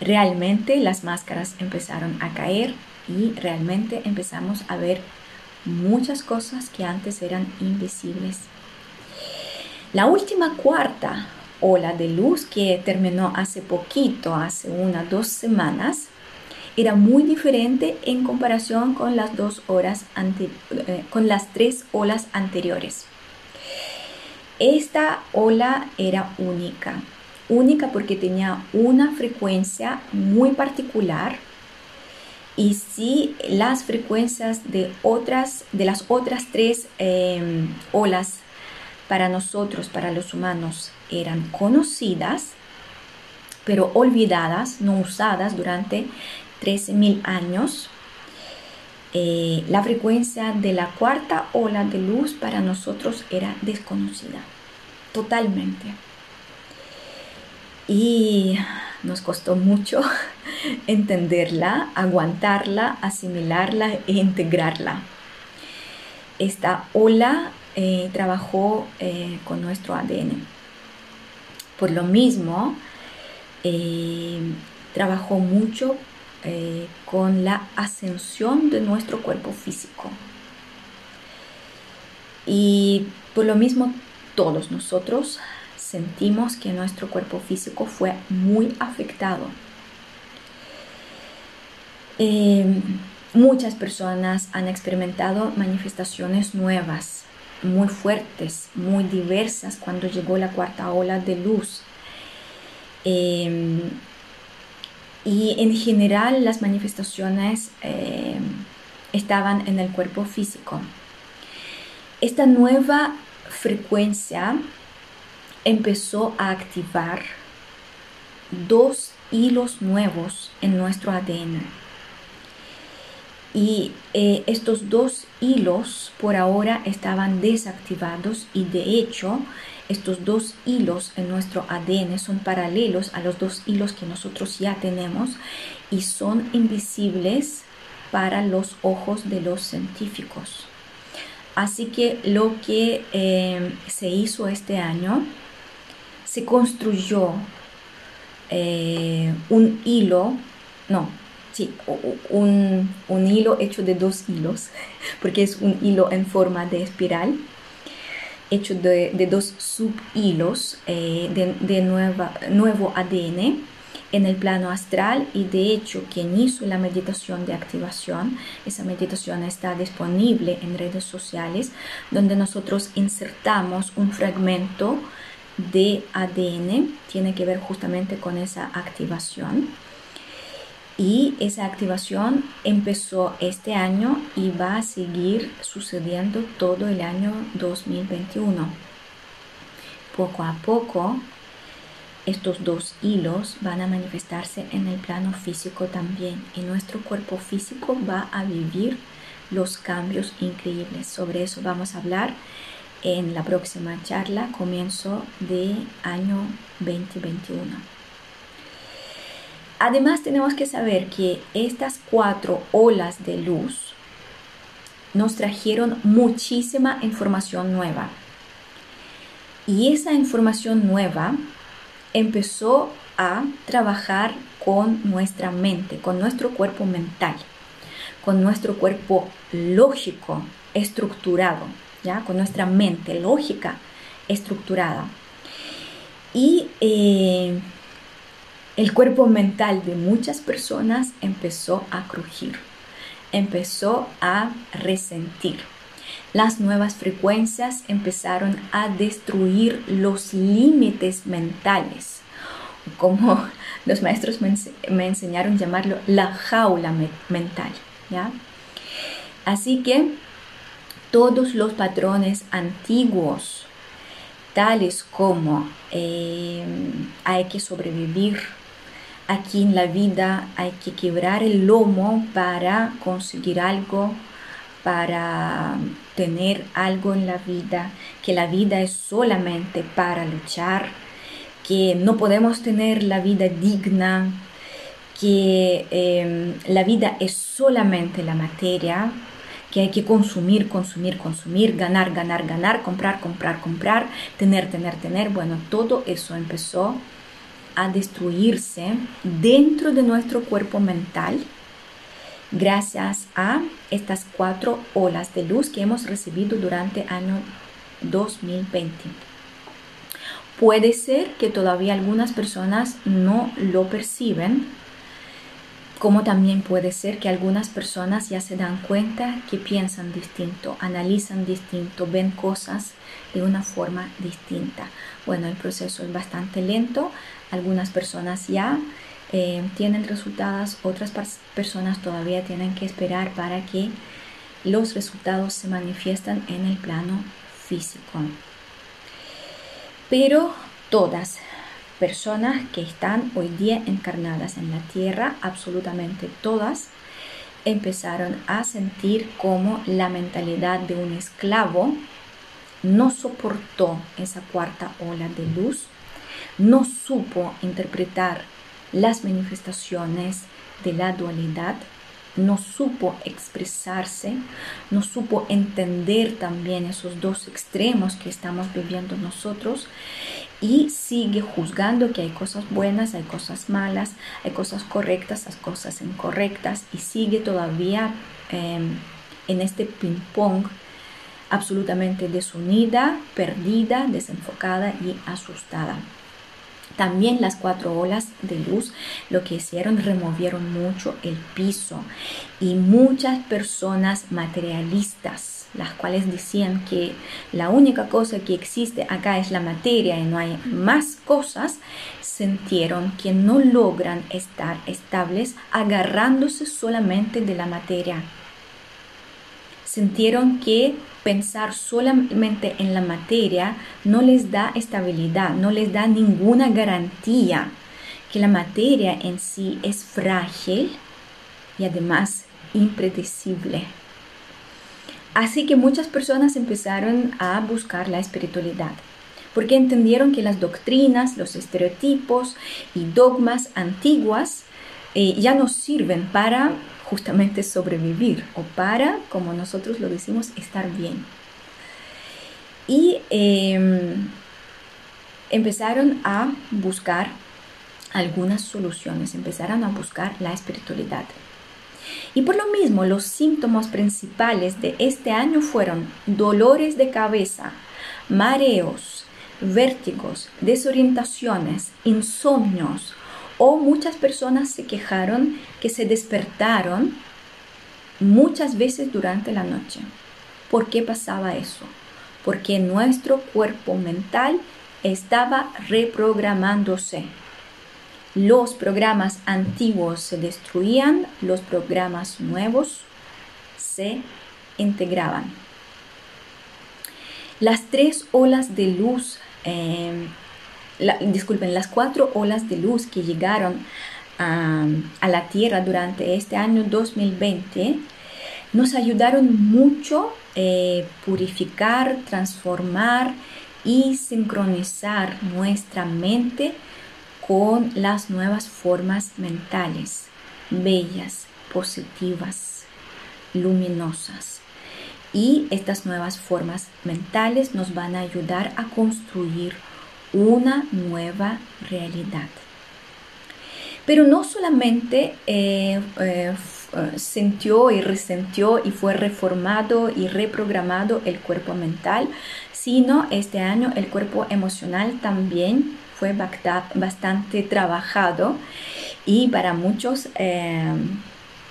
Speaker 1: realmente las máscaras empezaron a caer y realmente empezamos a ver muchas cosas que antes eran invisibles. La última cuarta ola de luz que terminó hace poquito, hace unas dos semanas, era muy diferente en comparación con las dos horas eh, con las tres olas anteriores. Esta ola era única, única porque tenía una frecuencia muy particular y si las frecuencias de otras de las otras tres em, olas para nosotros, para los humanos, eran conocidas, pero olvidadas, no usadas durante 13.000 años. Eh, la frecuencia de la cuarta ola de luz para nosotros era desconocida, totalmente. Y nos costó mucho entenderla, aguantarla, asimilarla e integrarla. Esta ola eh, trabajó eh, con nuestro ADN. Por lo mismo, eh, trabajó mucho con la ascensión de nuestro cuerpo físico. Y por lo mismo, todos nosotros sentimos que nuestro cuerpo físico fue muy afectado. muchas personas han experimentado manifestaciones nuevas muy fuertes, muy diversas cuando llegó la cuarta ola de luz. Em, y en general las manifestaciones em, estaban en el cuerpo físico. Esta nueva frecuencia empezó a activar dos hilos nuevos en nuestro ADN y eh, estos dos hilos por ahora estaban desactivados y de hecho estos dos hilos en nuestro ADN son paralelos a los dos hilos que nosotros ya tenemos y son invisibles para los ojos de los científicos. Así que lo que eh, se hizo este año, se construyó eh, un hilo, no, sí, un, hilo hecho de dos hilos, porque es un hilo en forma de espiral, hecho de, dos subhilos eh, de, de nuevo ADN en el plano astral y de hecho quien hizo la meditación de activación, esa meditación está disponible en redes sociales donde nosotros insertamos un fragmento de ADN, tiene que ver justamente con esa activación y esa activación empezó este año y va a seguir sucediendo todo el año 2021. Poco a poco, estos dos hilos van a manifestarse en el plano físico también y nuestro cuerpo físico va a vivir los cambios increíbles. Sobre eso vamos a hablar en la próxima charla, comienzo de año 2021. Además tenemos que saber que estas cuatro olas de luz nos trajeron muchísima información nueva. Y esa información nueva empezó a trabajar con nuestra mente, con nuestro cuerpo mental, con nuestro cuerpo lógico, estructurado, ¿ya? con nuestra mente lógica, estructurada. Y eh, el cuerpo mental de muchas personas empezó a crujir, empezó a resentir. Las nuevas frecuencias empezaron a destruir los límites mentales, como los maestros me, enseñaron llamarlo la jaula mental. ¿ya? Así que todos los patrones antiguos, tales como eh, hay que sobrevivir, aquí en la vida hay que quebrar el lomo para conseguir algo, para tener algo en la vida, que la vida es solamente para luchar, que no podemos tener la vida digna, que em, la vida es solamente la materia, que hay que consumir, consumir, consumir, ganar, ganar, ganar, comprar, comprar, comprar, tener, tener, tener. Bueno, todo eso empezó a destruirse dentro de nuestro cuerpo mental gracias a estas cuatro olas de luz que hemos recibido durante año 2020. Puede ser que todavía algunas personas no lo perciben, como también puede ser que algunas personas ya se dan cuenta que piensan distinto, analizan distinto, ven cosas de una forma distinta. Bueno, el proceso es bastante lento, algunas personas ya eh, tienen resultados, otras personas todavía tienen que esperar para que los resultados se manifiesten en el plano físico. Pero todas personas que están hoy día encarnadas en la tierra, absolutamente todas, empezaron a sentir como la mentalidad de un esclavo no soportó esa cuarta ola de luz, no supo interpretar las manifestaciones de la dualidad, no supo expresarse, no supo entender también esos dos extremos que estamos viviendo nosotros y sigue juzgando que hay cosas buenas, hay cosas malas, hay cosas correctas, hay cosas incorrectas y sigue todavía em, en este ping-pong absolutamente desunida, perdida, desenfocada y asustada. También las cuatro olas de luz lo que hicieron, removieron mucho el piso y muchas personas materialistas, las cuales decían que la única cosa que existe acá es la materia y no hay más cosas, sintieron que no logran estar estables agarrándose solamente de la materia. Sintieron que pensar solamente en la materia no les da estabilidad, no les da ninguna garantía que la materia en sí es frágil y además impredecible. Así que muchas personas empezaron a buscar la espiritualidad, porque entendieron que las doctrinas, los estereotipos y dogmas antiguas eh, ya no sirven para justamente sobrevivir o para, como nosotros lo decimos, estar bien. Y em, empezaron a buscar algunas soluciones, empezaron a buscar la espiritualidad. Y por lo mismo, los síntomas principales de este año fueron dolores de cabeza, mareos, vértigos, desorientaciones, insomnios, o muchas personas se quejaron que se despertaron muchas veces durante la noche. ¿Por qué pasaba eso? Porque nuestro cuerpo mental estaba reprogramándose. Los programas antiguos se destruían, los programas nuevos se integraban. Las tres olas de luz eh, disculpen, las cuatro olas de luz que llegaron a, la Tierra durante este año 2020 nos ayudaron mucho eh, purificar, transformar y sincronizar nuestra mente con las nuevas formas mentales, bellas, positivas, luminosas. Y estas nuevas formas mentales nos van a ayudar a construir una nueva realidad. Pero no solamente eh, eh, eh, sintió y resentió y fue reformado y reprogramado el cuerpo mental, sino este año el cuerpo emocional también fue bastante trabajado y para muchos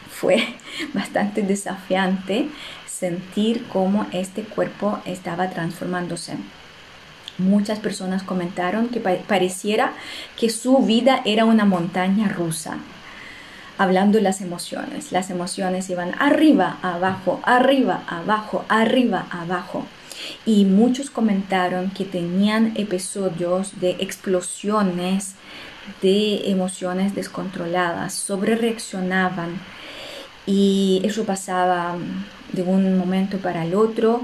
Speaker 1: fue bastante desafiante sentir cómo este cuerpo estaba transformándose. Muchas personas comentaron que pareciera que su vida era una montaña rusa. Hablando de las emociones, las emociones iban arriba, abajo, arriba, abajo, arriba, abajo. Y muchos comentaron que tenían episodios de explosiones de emociones descontroladas, sobre reaccionaban y eso pasaba de un momento para el otro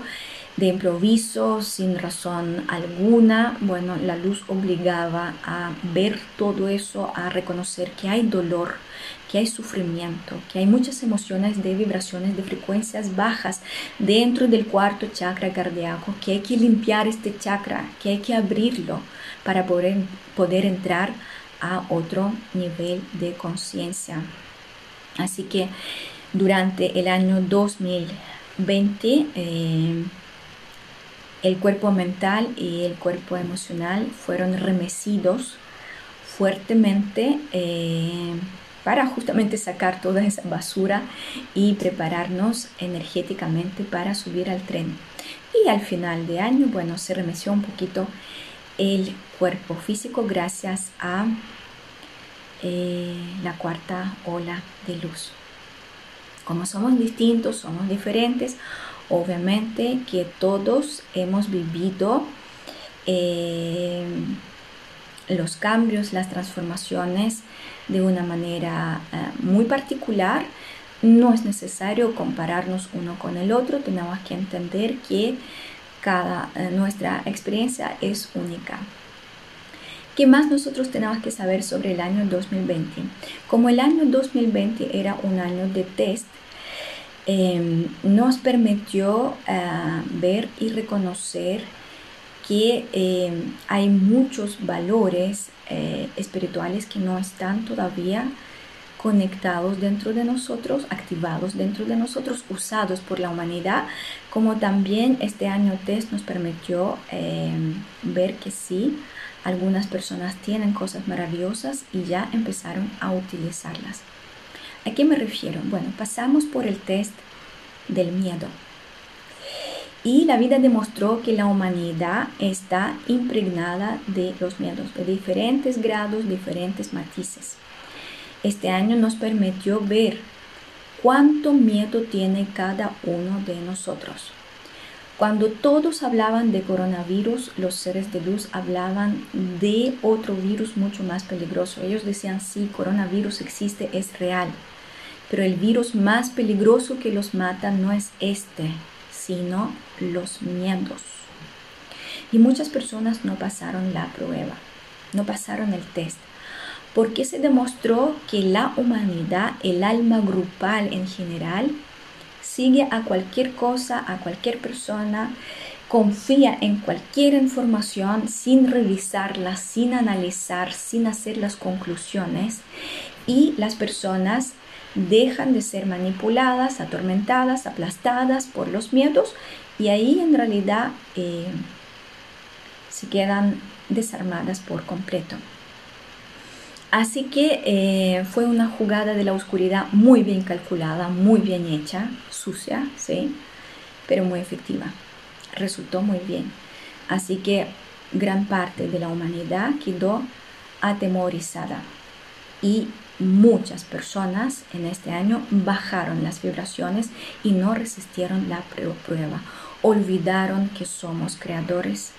Speaker 1: de improviso, sin razón alguna. Bueno, la luz obligaba a ver todo eso, a reconocer que hay dolor, que hay sufrimiento, que hay muchas emociones de vibraciones de frecuencias bajas dentro del cuarto chakra cardíaco, que hay que limpiar este chakra, que hay que abrirlo para poder, poder entrar a otro nivel de conciencia. Así que durante el año 2020, el cuerpo mental y el cuerpo emocional fueron remecidos fuertemente eh, para justamente sacar toda esa basura y prepararnos energéticamente para subir al tren. Y al final de año, bueno, se remeció un poquito el cuerpo físico gracias a eh, la cuarta ola de luz. Como somos distintos, somos diferentes, Obviamente que todos hemos vivido eh, los cambios, las transformaciones de una manera eh, muy particular. No es necesario compararnos uno con el otro, tenemos que entender que cada eh, nuestra experiencia es única. ¿Qué más nosotros tenemos que saber sobre el año 2020? Como el año 2020 era un año de test, Em, nos permitió eh, ver y reconocer que em, hay muchos valores eh, espirituales que no están todavía conectados dentro de nosotros, activados dentro de nosotros, usados por la humanidad, como también este año test nos permitió em, ver que sí, algunas personas tienen cosas maravillosas y ya empezaron a utilizarlas. ¿A qué me refiero? Bueno, pasamos por el test del miedo. Y la vida demostró que la humanidad está impregnada de los miedos, de diferentes grados, diferentes matices. Este año nos permitió ver cuánto miedo tiene cada uno de nosotros. Cuando todos hablaban de coronavirus, los seres de luz hablaban de otro virus mucho más peligroso. Ellos decían, sí, coronavirus existe, es real. Pero el virus más peligroso que los mata no es este, sino los miedos. Y muchas personas no pasaron la prueba, no pasaron el test, porque se demostró que la humanidad, el alma grupal en general, sigue a cualquier cosa, a cualquier persona, confía en cualquier información sin revisarla, sin analizar, sin hacer las conclusiones. Y las personas dejan de ser manipuladas, atormentadas, aplastadas por los miedos y ahí en realidad eh, se quedan desarmadas por completo. Así que eh, fue una jugada de la oscuridad muy bien calculada, muy bien hecha, sucia, sí, pero muy efectiva. Resultó muy bien. Así que gran parte de la humanidad quedó atemorizada y muchas personas en este año bajaron las vibraciones y no resistieron la prueba. Olvidaron que somos creadores,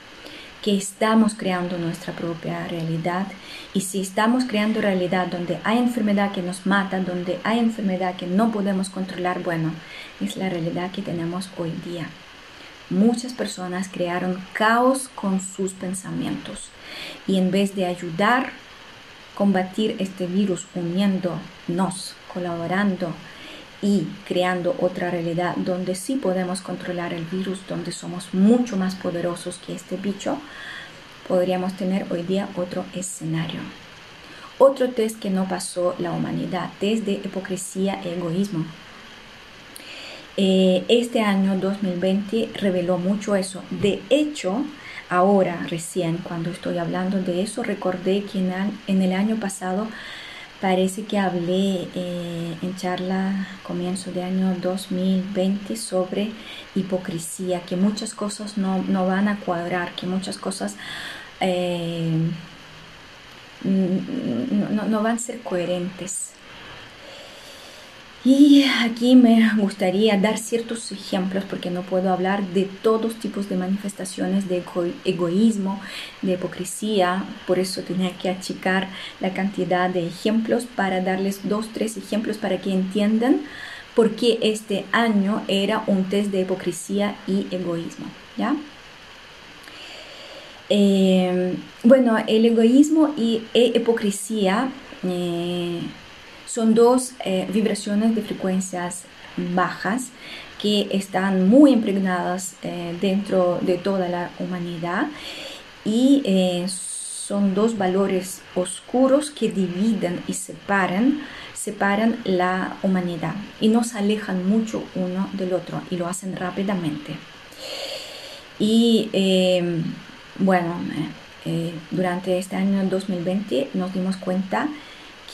Speaker 1: que estamos creando nuestra propia realidad y si estamos creando realidad donde hay enfermedad que nos mata, donde hay enfermedad que no podemos controlar, bueno, es la realidad que tenemos hoy día. Muchas personas crearon caos con sus pensamientos y en vez de ayudar combatir este virus uniéndonos, colaborando, y creando otra realidad donde sí podemos controlar el virus, donde somos mucho más poderosos que este bicho, podríamos tener hoy día otro escenario. Otro test que no pasó la humanidad, test de hipocresía e egoísmo. Eh, este año 2020 reveló mucho eso. De hecho, ahora recién cuando estoy hablando de eso, recordé que en el año pasado Parece que hablé eh, en charla comienzo de año 2020 sobre hipocresía, que muchas cosas no, van a cuadrar, que muchas cosas eh, no van a ser coherentes. Y aquí me gustaría dar ciertos ejemplos porque no puedo hablar de todos tipos de manifestaciones de egoísmo, de hipocresía, por eso tenía que achicar la cantidad de ejemplos para darles dos, tres ejemplos para que entiendan por qué este año era un test de hipocresía y egoísmo. ¿ya? Eh, bueno, el egoísmo y e hipocresía eh, son dos eh, vibraciones de frecuencias bajas que están muy impregnadas eh, dentro de toda la humanidad y eh, son dos valores oscuros que dividen y separan, separan la humanidad y nos alejan mucho uno del otro y lo hacen rápidamente. Y bueno, durante este año 2020 nos dimos cuenta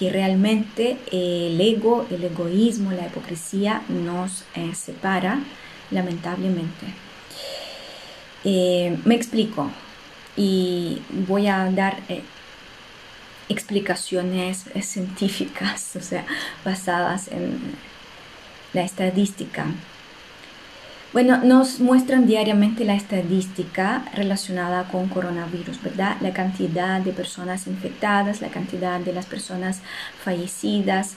Speaker 1: que realmente el ego, el egoísmo, la hipocresía nos eh, separa lamentablemente. Eh, me explico y voy a dar eh, explicaciones científicas, o sea, basadas en la estadística. Bueno, nos muestran diariamente la estadística relacionada con coronavirus, ¿verdad? La cantidad de personas infectadas, la cantidad de las personas fallecidas.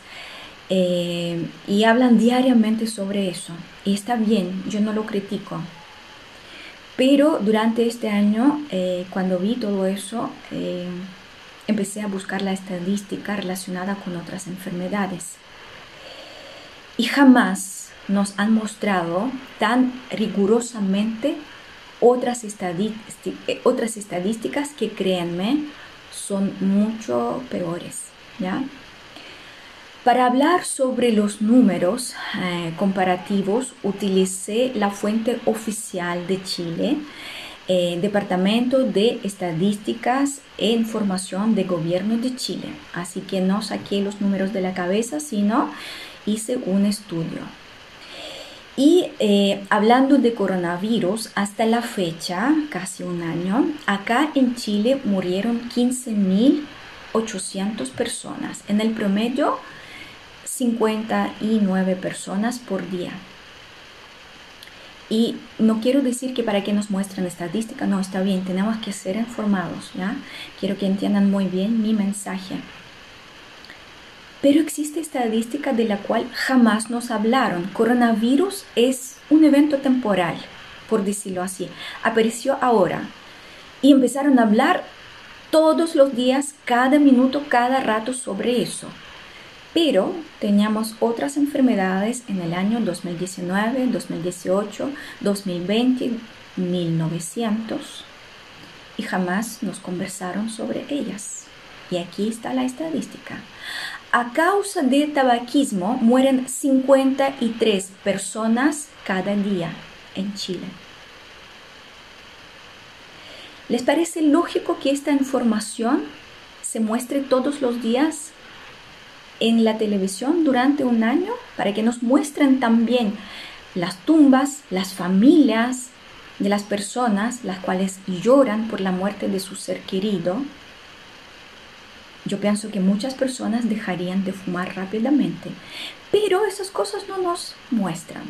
Speaker 1: Eh, y hablan diariamente sobre eso. Y está bien, yo no lo critico. Pero durante este año, eh, cuando vi todo eso, eh, empecé a buscar la estadística relacionada con otras enfermedades. Y jamás nos han mostrado tan rigurosamente otras, eh, otras estadísticas que créanme son mucho peores. ¿ya? Para hablar sobre los números eh, comparativos utilicé la fuente oficial de Chile, eh, Departamento de Estadísticas e Información de Gobierno de Chile. Así que no saqué los números de la cabeza, sino hice un estudio. Y eh, hablando de coronavirus, hasta la fecha, casi un año, acá en Chile murieron 15.800 personas. En el promedio, 59 personas por día. Y no quiero decir que para que nos muestren estadística, no, está bien, tenemos que ser informados, ¿ya? Quiero que entiendan muy bien mi mensaje pero existe estadística de la cual jamás nos hablaron. Coronavirus es un evento temporal, por decirlo así. Apareció ahora y empezaron a hablar todos los días, cada minuto, cada rato sobre eso. Pero teníamos otras enfermedades en el año 2019, 2018, 2020, 1900 y jamás nos conversaron sobre ellas. Y aquí está la estadística. A causa del tabaquismo mueren 53 personas cada día en Chile. ¿Les parece lógico que esta información se muestre todos los días en la televisión durante un año para que nos muestren también las tumbas, las familias de las personas las cuales lloran por la muerte de su ser querido? Yo pienso que muchas personas dejarían de fumar rápidamente, pero esas cosas no nos muestran.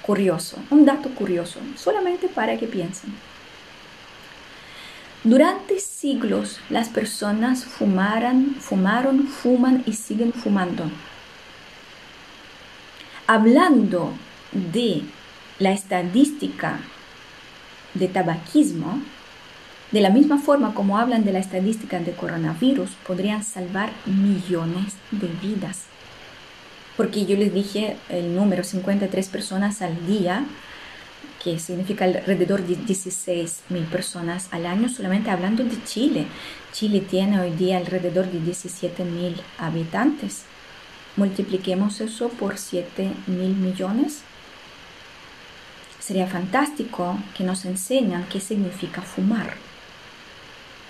Speaker 1: Curioso, un dato curioso, solamente para que piensen. Durante siglos las personas fumaron, fumaron, fuman y siguen fumando. Hablando de la estadística de tabaquismo, de la misma forma como hablan de la estadística de coronavirus, podrían salvar millones de vidas. Porque yo les dije el número 53 personas al día, que significa alrededor de 16 mil personas al año, solamente hablando de Chile. Chile tiene hoy día alrededor de 17 mil habitantes. Multipliquemos eso por 7 mil millones. Sería fantástico que nos enseñan qué significa fumar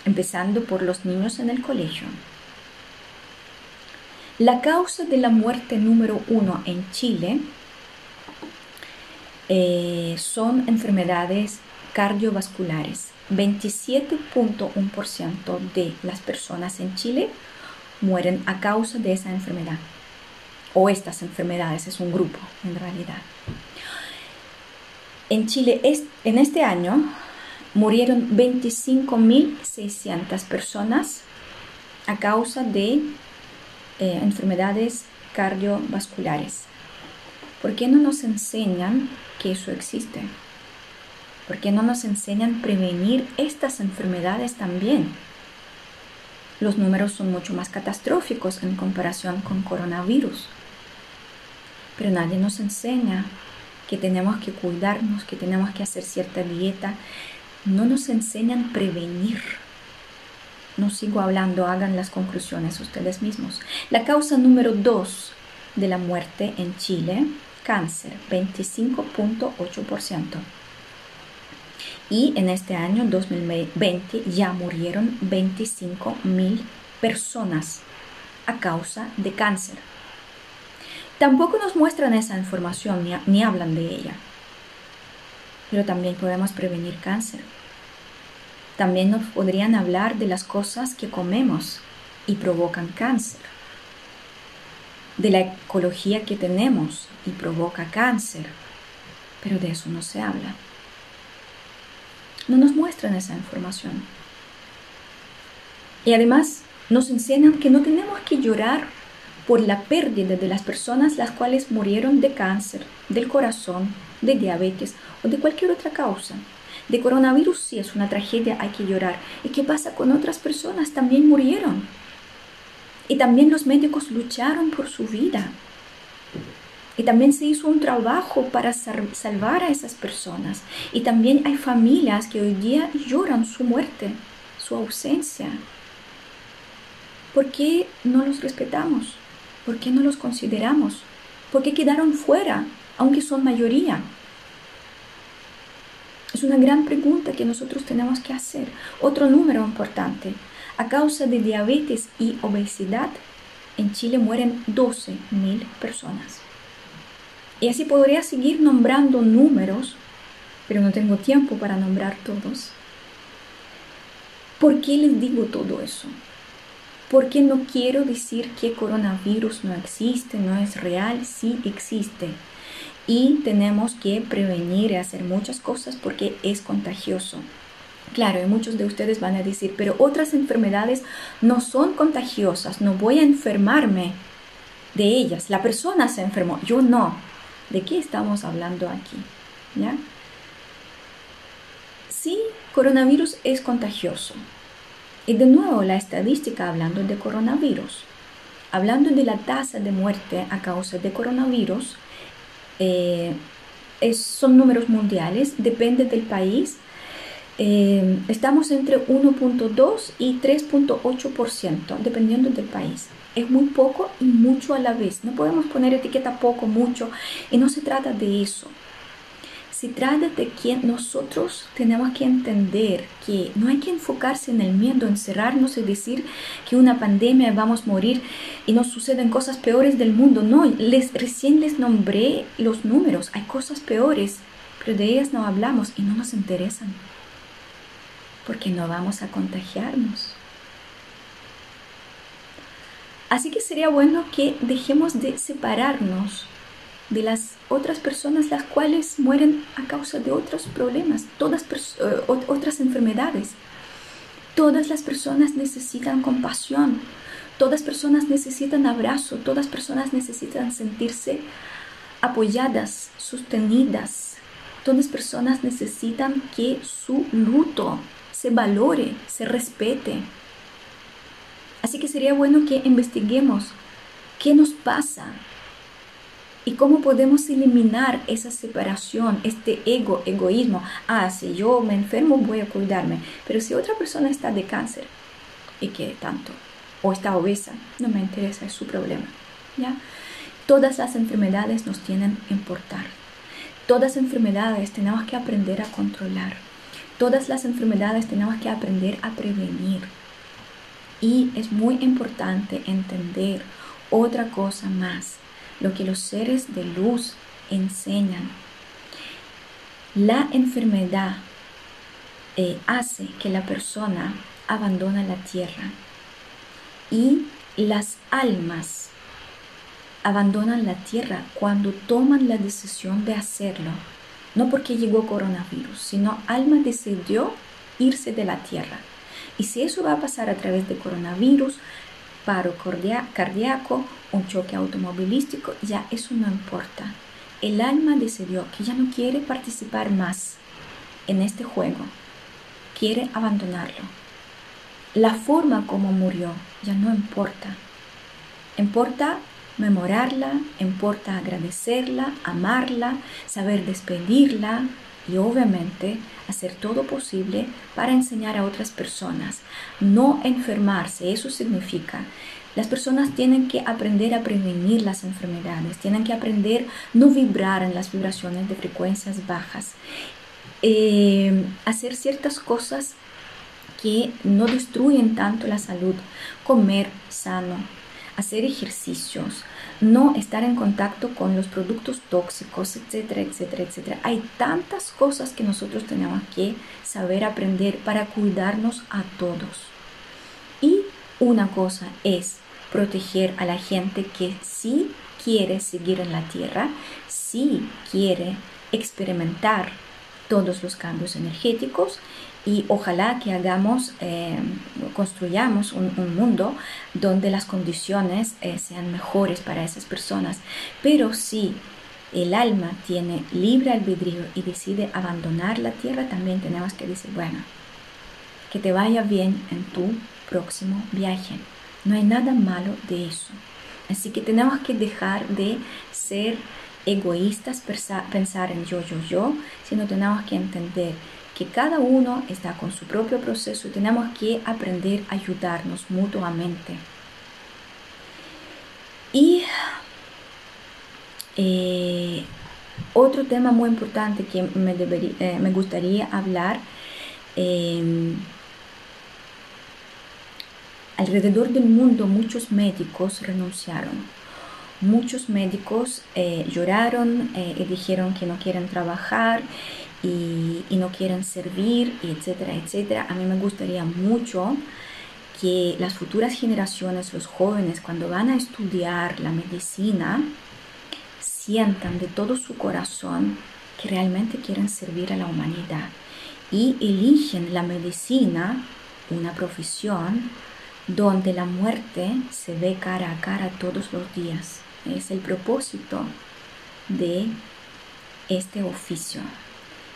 Speaker 1: empezando por los niños en el colegio. La causa de la muerte número uno en Chile eh, son enfermedades cardiovasculares. 27.1% de las personas en Chile mueren a causa de esa enfermedad. O estas enfermedades, es un grupo en realidad. En Chile, en este año, murieron 25.600 personas a causa de eh, enfermedades cardiovasculares. ¿Por qué no nos enseñan que eso existe? ¿Por qué no nos enseñan prevenir estas enfermedades también? Los números son mucho más catastróficos en comparación con coronavirus. Pero nadie nos enseña que tenemos que cuidarnos, que tenemos que hacer cierta dieta, no nos enseñan prevenir. No sigo hablando, hagan las conclusiones ustedes mismos. La causa número dos de la muerte en Chile, cáncer, 25.8%. Y en este año 2020 ya murieron 25 mil personas a causa de cáncer. Tampoco nos muestran esa información ni hablan de ella pero también podemos prevenir cáncer. También nos podrían hablar de las cosas que comemos y provocan cáncer, de la ecología que tenemos y provoca cáncer, pero de eso no se habla. No nos muestran esa información. Y además nos enseñan que no tenemos que llorar por la pérdida de las personas las cuales murieron de cáncer, del corazón, de diabetes o de cualquier otra causa. De coronavirus sí es una tragedia, hay que llorar. ¿Y qué pasa con otras personas? También murieron. Y también los médicos lucharon por su vida. Y también se hizo un trabajo para salvar a esas personas. Y también hay familias que hoy día lloran su muerte, su ausencia. ¿Por qué no los respetamos? ¿Por qué no los consideramos? ¿Por qué quedaron fuera, aunque son mayoría? Es una gran pregunta que nosotros tenemos que hacer. Otro número importante. A causa de diabetes y obesidad, en Chile mueren 12.000 personas. Y así podría seguir nombrando números, pero no tengo tiempo para nombrar todos. ¿Por qué les digo todo eso? Porque no quiero decir que coronavirus no existe, no es real, sí existe y tenemos que prevenir y hacer muchas cosas porque es contagioso. Claro, y muchos de ustedes van a decir, pero otras enfermedades no son contagiosas, no voy a enfermarme de ellas. La persona se enfermó, yo no. ¿De qué estamos hablando aquí? ¿Ya? Sí, coronavirus es contagioso. Y de nuevo, la estadística hablando de coronavirus. Hablando de la tasa de muerte a causa de coronavirus, eh, son números mundiales, depende del país. Eh, estamos entre 1.2 y 3.8%, dependiendo del país. Es muy poco y mucho a la vez. No podemos poner etiqueta poco, mucho, y no se trata de eso. Se trata de que nosotros tenemos que entender que no hay que enfocarse en el miedo, encerrarnos y decir que una pandemia vamos a morir y nos suceden cosas peores del mundo. No, les, recién les nombré los números, hay cosas peores, pero de ellas no hablamos y no nos interesan, porque no vamos a contagiarnos. Así que sería bueno que dejemos de separarnos de las otras personas las cuales mueren a causa de otros problemas, todas eh, otras enfermedades. Todas las personas necesitan compasión, todas personas necesitan abrazo, todas personas necesitan sentirse apoyadas, sostenidas. Todas personas necesitan que su luto se valore, se respete. Así que sería bueno que investiguemos qué nos pasa y cómo podemos eliminar esa separación, este ego, egoísmo. Ah, si yo me enfermo voy a cuidarme, pero si otra persona está de cáncer y que tanto, o está obesa, no me interesa, es su problema. ¿ya? Todas las enfermedades nos tienen que importar. Todas las enfermedades tenemos que aprender a controlar. Todas las enfermedades tenemos que aprender a prevenir. Y es muy importante entender otra cosa más, lo que los seres de luz enseñan. La enfermedad eh, hace que la persona abandone la tierra y las almas abandonan la tierra cuando toman la decisión de hacerlo. No porque llegó coronavirus, sino alma decidió irse de la tierra. Y si eso va a pasar a través de coronavirus, paro cardíaco, un choque automovilístico, ya eso no importa. El alma decidió que ya no quiere participar más en este juego, quiere abandonarlo. La forma como murió ya no importa. Importa memorarla, importa agradecerla, amarla, saber despedirla y obviamente hacer todo posible para enseñar a otras personas. No enfermarse, eso significa las personas tienen que aprender a prevenir las enfermedades, tienen que aprender no vibrar en las vibraciones de frecuencias bajas, eh, hacer ciertas cosas que no destruyen tanto la salud, comer sano, hacer ejercicios, no estar en contacto con los productos tóxicos, etcétera, etcétera, etcétera. Hay tantas cosas que nosotros tenemos que saber aprender para cuidarnos a todos. Y una cosa es proteger a la gente que sí quiere seguir en la tierra, sí quiere experimentar todos los cambios energéticos y ojalá que hagamos, eh, construyamos un, mundo donde las condiciones eh, sean mejores para esas personas. Pero si el alma tiene libre albedrío y decide abandonar la tierra, también tenemos que decir, bueno, que te vaya bien en tu próximo viaje. No hay nada malo de eso. Así que tenemos que dejar de ser egoístas, pensar en yo, yo, yo, sino tenemos que entender que cada uno está con su propio proceso y tenemos que aprender a ayudarnos mutuamente. Y eh, otro tema muy importante que me, eh, me gustaría hablar, em, alrededor del mundo muchos médicos renunciaron. Muchos médicos eh, lloraron y dijeron que no quieren trabajar y, no quieren servir, etcétera, etcétera. A mí me gustaría mucho que las futuras generaciones, los jóvenes, cuando van a estudiar la medicina, sientan de todo su corazón que realmente quieren servir a la humanidad y eligen la medicina, una profesión donde la muerte se ve cara a cara todos los días. Es el propósito de este oficio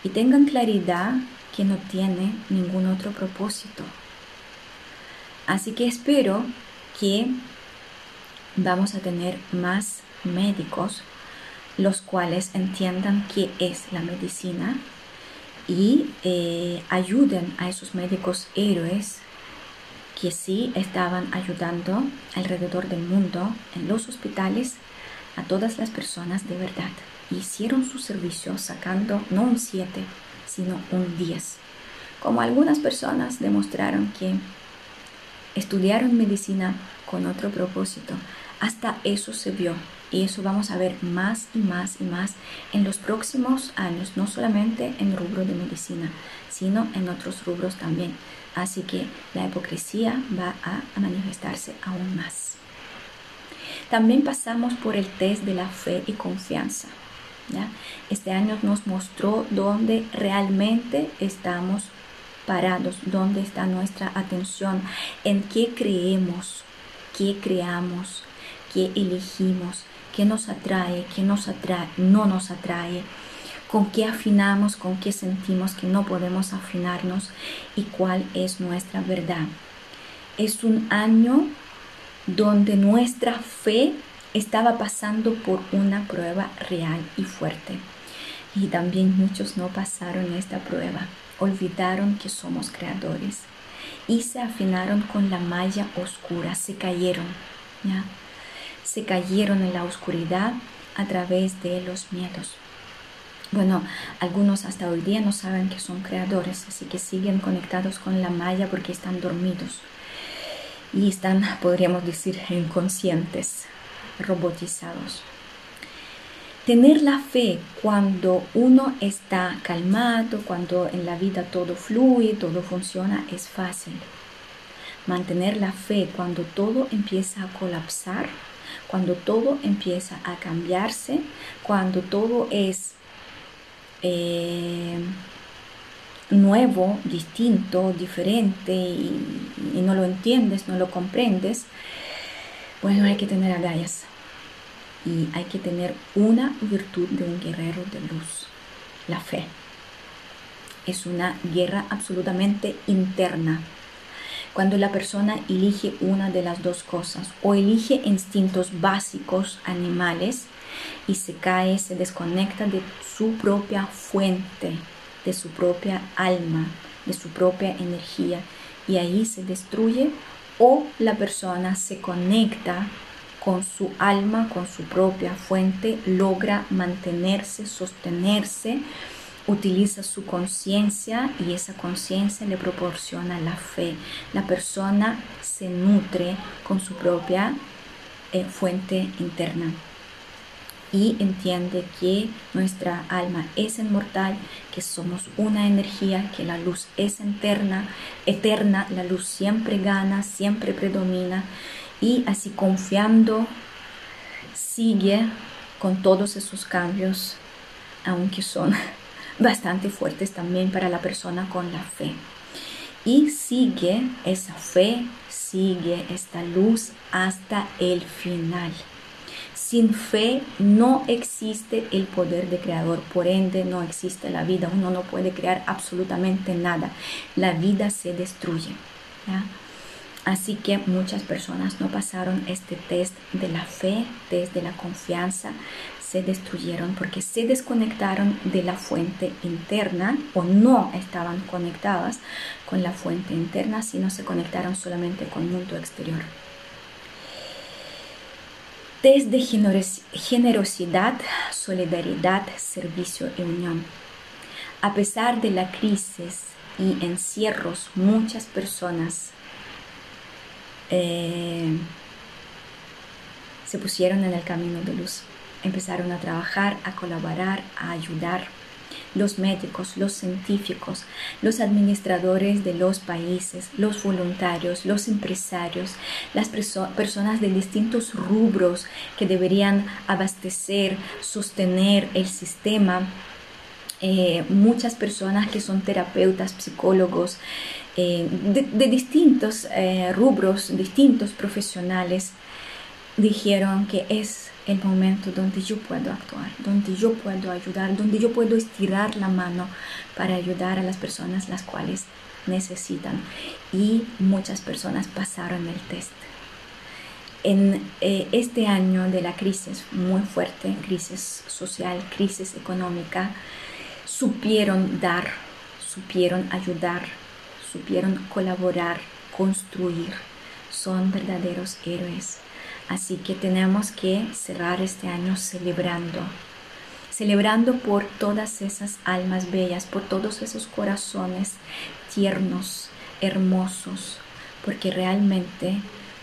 Speaker 1: y tengan claridad que no tiene ningún otro propósito. Así que espero que vamos a tener más médicos los cuales entiendan qué es la medicina y eh, ayuden a esos médicos héroes que sí estaban ayudando alrededor del mundo en los hospitales a todas las personas de verdad hicieron su servicio sacando no un 7, sino un 10. Como algunas personas demostraron que estudiaron medicina con otro propósito, hasta eso se vio y eso vamos a ver más y más y más en los próximos años, no solamente en rubro de medicina, sino en otros rubros también. Así que la hipocresía va a manifestarse aún más. También pasamos por el test de la fe y confianza. Este año nos mostró dónde realmente estamos parados, dónde está nuestra atención, en qué creemos, qué creamos, qué elegimos, qué nos atrae, qué nos atrae, no nos atrae, con qué afinamos, con qué sentimos que no podemos afinarnos y cuál es nuestra verdad. Es un año donde nuestra fe estaba pasando por una prueba real y fuerte. Y también muchos no pasaron esta prueba, olvidaron que somos creadores y se afinaron con la malla oscura, se cayeron, ¿ya? Se cayeron en la oscuridad a través de los miedos. Bueno, algunos hasta hoy día no saben que son creadores, así que siguen conectados con la malla porque están dormidos y están, podríamos decir, inconscientes, robotizados. Tener la fe cuando uno está calmado, cuando en la vida todo fluye, todo funciona, es fácil. Mantener la fe cuando todo empieza a colapsar, cuando todo empieza a cambiarse, cuando todo es eh, nuevo, distinto, diferente y, y, no lo entiendes, no lo comprendes, bueno, hay que tener agallas y hay que tener una virtud de un guerrero de luz, la fe. Es una guerra absolutamente interna. Cuando la persona elige una de las dos cosas o elige instintos básicos animales, y se cae, se desconecta de su propia fuente, de su propia alma, de su propia energía y ahí se destruye o la persona se conecta con su alma, con su propia fuente, logra mantenerse, sostenerse, utiliza su conciencia y esa conciencia le proporciona la fe. La persona se nutre con su propia eh, fuente interna y entiende que nuestra alma es inmortal, que somos una energía, que la luz es eterna, eterna, la luz siempre gana, siempre predomina y así confiando sigue con todos esos cambios, aunque son bastante fuertes también para la persona con la fe. Y sigue esa fe, sigue esta luz hasta el final. Sin fe no existe el poder de creador, por ende no existe la vida. Uno no puede crear absolutamente nada. La vida se destruye. Así que muchas personas no pasaron este test de la fe, test de la confianza, se destruyeron porque se desconectaron de la fuente interna o no estaban conectadas con la fuente interna, sino se conectaron solamente con el mundo exterior desde generosidad, solidaridad, servicio y unión. A pesar de la crisis y encierros, muchas personas eh, se pusieron en el camino de luz, empezaron a trabajar, a colaborar, a ayudar los médicos, los científicos, los administradores de los países, los voluntarios, los empresarios, las personas de distintos rubros que deberían abastecer, sostener el sistema. Eh, muchas personas que son terapeutas, psicólogos, eh, de, distintos eh, rubros, distintos profesionales, dijeron que es el momento donde yo puedo actuar, donde yo puedo ayudar, donde yo puedo estirar la mano para ayudar a las personas las cuales necesitan. Y muchas personas pasaron el test. En eh, este año de la crisis muy fuerte, crisis social, crisis económica, supieron dar, supieron ayudar, supieron colaborar, construir. Son verdaderos héroes Así que tenemos que cerrar este año celebrando, celebrando por todas esas almas bellas, por todos esos corazones tiernos, hermosos, porque realmente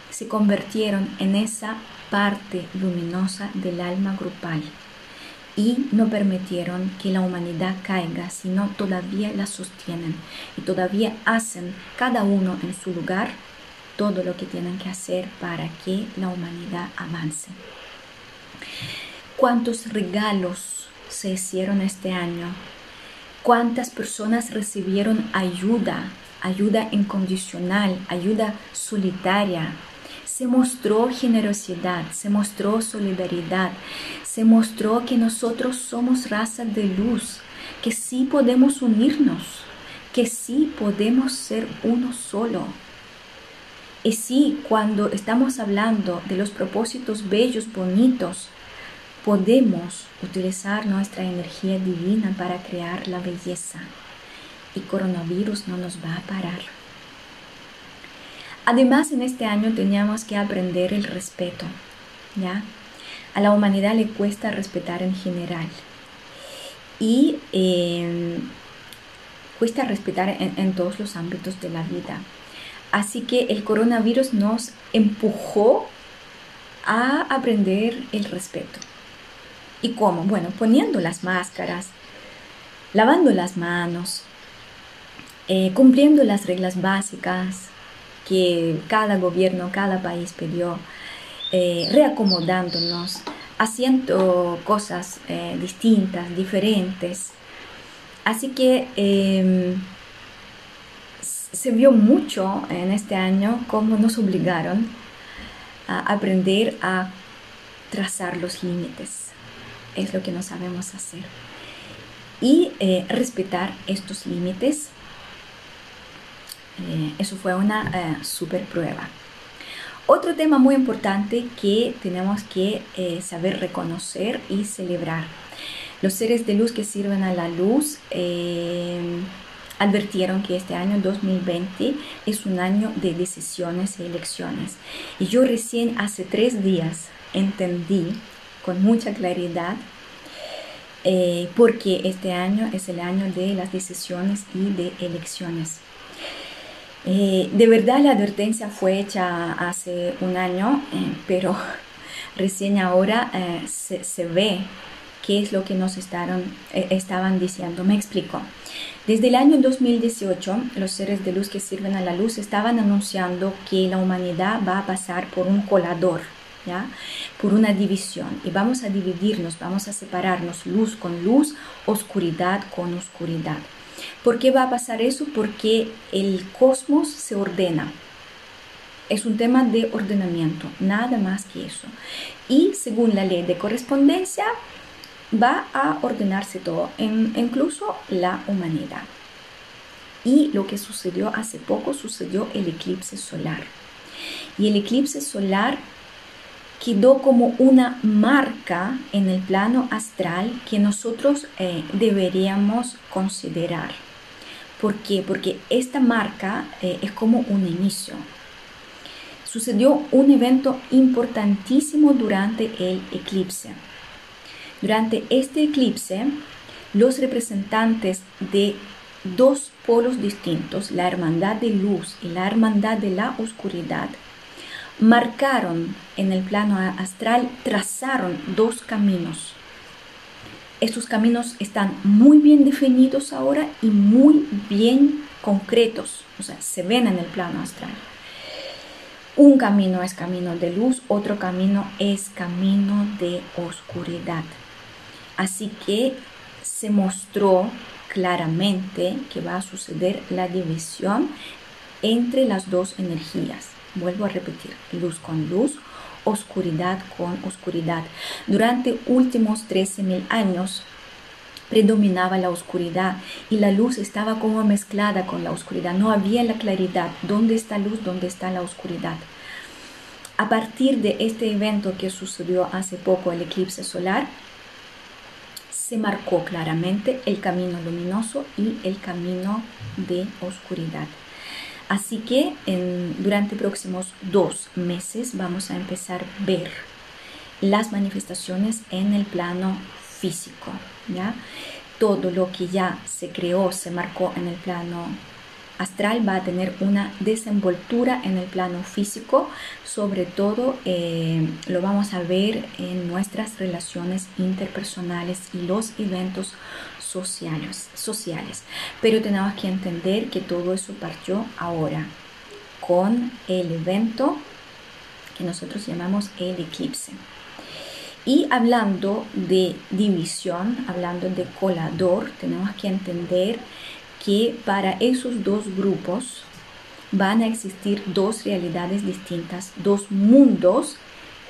Speaker 1: se convirtieron en esa parte luminosa del alma grupal y no permitieron que la humanidad caiga, sino todavía la sostienen y todavía hacen cada uno en su lugar todo lo que tienen que hacer para que la humanidad avance. ¿Cuántos regalos se hicieron este año cuántas personas recibieron ayuda, ayuda incondicional, ayuda solitaria. Se mostró generosidad, se mostró solidaridad, se mostró que nosotros somos raza de luz, que sí podemos unirnos, que sí podemos ser uno solo. Y sí, cuando estamos hablando de los propósitos bellos, bonitos, podemos utilizar nuestra energía divina para crear la belleza y coronavirus no nos va a parar. Además, en este año teníamos que aprender el respeto, ¿ya? A la humanidad le cuesta respetar en general y em, cuesta respetar en, en todos los ámbitos de la vida. Así que el coronavirus nos empujó a aprender el respeto. ¿Y cómo? Bueno, poniendo las máscaras, lavando las manos, eh, cumpliendo las reglas básicas que cada gobierno, cada país pidió, eh, reacomodándonos, haciendo cosas eh, distintas, diferentes. Así que em, se vio mucho en este año cómo nos obligaron a aprender a trazar los límites es lo que no sabemos hacer. Y eh, respetar estos límites, eh, eso fue una eh, super prueba. Otro tema muy importante que tenemos que saber reconocer y celebrar. Los seres de luz que sirven a la luz advirtieron que este año 2020 es un año de decisiones y elecciones. Y yo recién hace tres días entendí con mucha claridad eh, porque este año es el año de las decisiones y de elecciones. Eh, de verdad la advertencia fue hecha hace un año, eh, pero recién ahora se, se, ve qué es lo que nos estaban, estaban diciendo. Me explico. Desde el año 2018, los seres de luz que sirven a la luz estaban anunciando que la humanidad va a pasar por un colador por una división. Y vamos a dividirnos, vamos a separarnos luz con luz, oscuridad con oscuridad. ¿Por qué va a pasar eso? Porque el cosmos se ordena. Es un tema de ordenamiento, nada más que eso. Y según la ley de correspondencia, va a ordenarse todo, incluso la humanidad. Y lo que sucedió hace poco, sucedió el eclipse solar. Y el eclipse solar quedó como una marca en el plano astral que nosotros eh, deberíamos considerar. ¿Por qué? Porque esta marca eh, es como un inicio. Sucedió un evento importantísimo durante el eclipse. Durante este eclipse, los representantes de dos polos distintos, la hermandad de luz y la hermandad de la oscuridad, marcaron en el plano astral, trazaron dos caminos. Estos caminos están muy bien definidos ahora y muy bien concretos, o sea, se ven en el plano astral. Un camino es camino de luz, otro camino es camino de oscuridad. Así que se mostró claramente que va a suceder la división entre las dos energías. Vuelvo a repetir, luz con luz, oscuridad con oscuridad. Durante últimos 13.000 años predominaba la oscuridad y la luz estaba como mezclada con la oscuridad. No había la claridad. ¿Dónde está luz? ¿Dónde está la oscuridad? A partir de este evento que sucedió hace poco, el eclipse solar, se marcó claramente el camino luminoso y el camino de oscuridad. Así que durante próximos dos meses vamos a empezar a ver las manifestaciones en el plano físico. ¿ya? Todo lo que ya se creó, se marcó en el plano astral va a tener una desenvoltura en el plano físico, sobre todo eh, lo vamos a ver en nuestras relaciones interpersonales y los eventos sociales, sociales. Pero tenemos que entender que todo eso partió ahora con el evento que nosotros llamamos el eclipse. Y hablando de división, hablando de colador, tenemos que entender que para esos dos grupos van a existir dos realidades distintas, dos mundos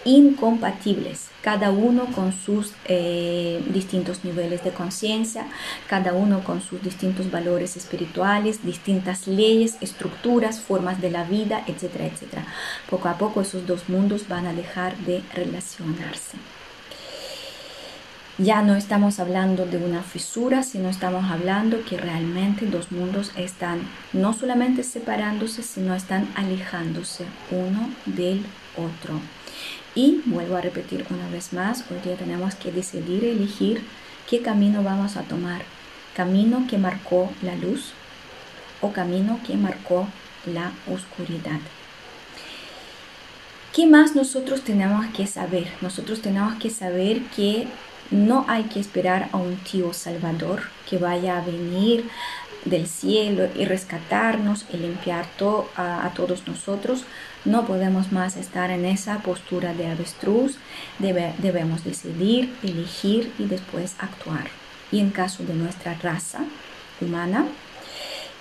Speaker 1: incompatibles, cada uno con sus eh, distintos niveles de conciencia, cada uno con sus distintos valores espirituales, distintas leyes, estructuras, formas de la vida, etcétera, etcétera. Poco a poco esos dos mundos van a dejar de relacionarse. Ya no estamos hablando de una fisura, sino estamos hablando que realmente dos mundos están no solamente separándose, sino están alejándose uno del otro. Y vuelvo a repetir una vez más, hoy día tenemos que decidir, elegir qué camino vamos a tomar. Camino que marcó la luz o camino que marcó la oscuridad. ¿Qué más nosotros tenemos que saber? Nosotros tenemos que saber que no hay que esperar a un tío salvador que vaya a venir del cielo y rescatarnos y limpiar a, a, todos nosotros. No podemos más estar en esa postura de avestruz. debemos decidir, elegir y después actuar. Y en caso de nuestra raza humana,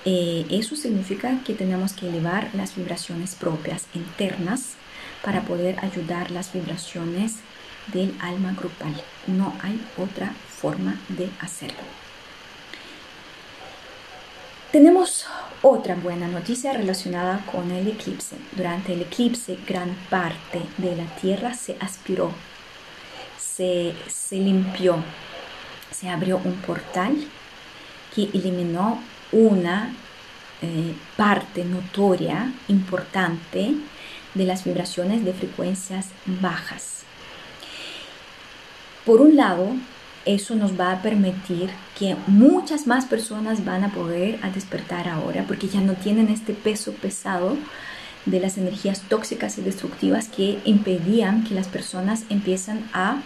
Speaker 1: eh, eso significa que tenemos que elevar las vibraciones propias internas para poder ayudar las vibraciones del alma grupal. No hay otra forma de hacerlo. Tenemos otra buena noticia relacionada con el eclipse. Durante el eclipse gran parte de la Tierra se aspiró, se, limpió, se abrió un portal que eliminó una eh, parte notoria, importante, de las vibraciones de frecuencias bajas. Por un lado, eso nos va a permitir que muchas más personas van a poder a despertar ahora porque ya no tienen este peso pesado de las energías tóxicas y destructivas que impedían que las personas empiezan a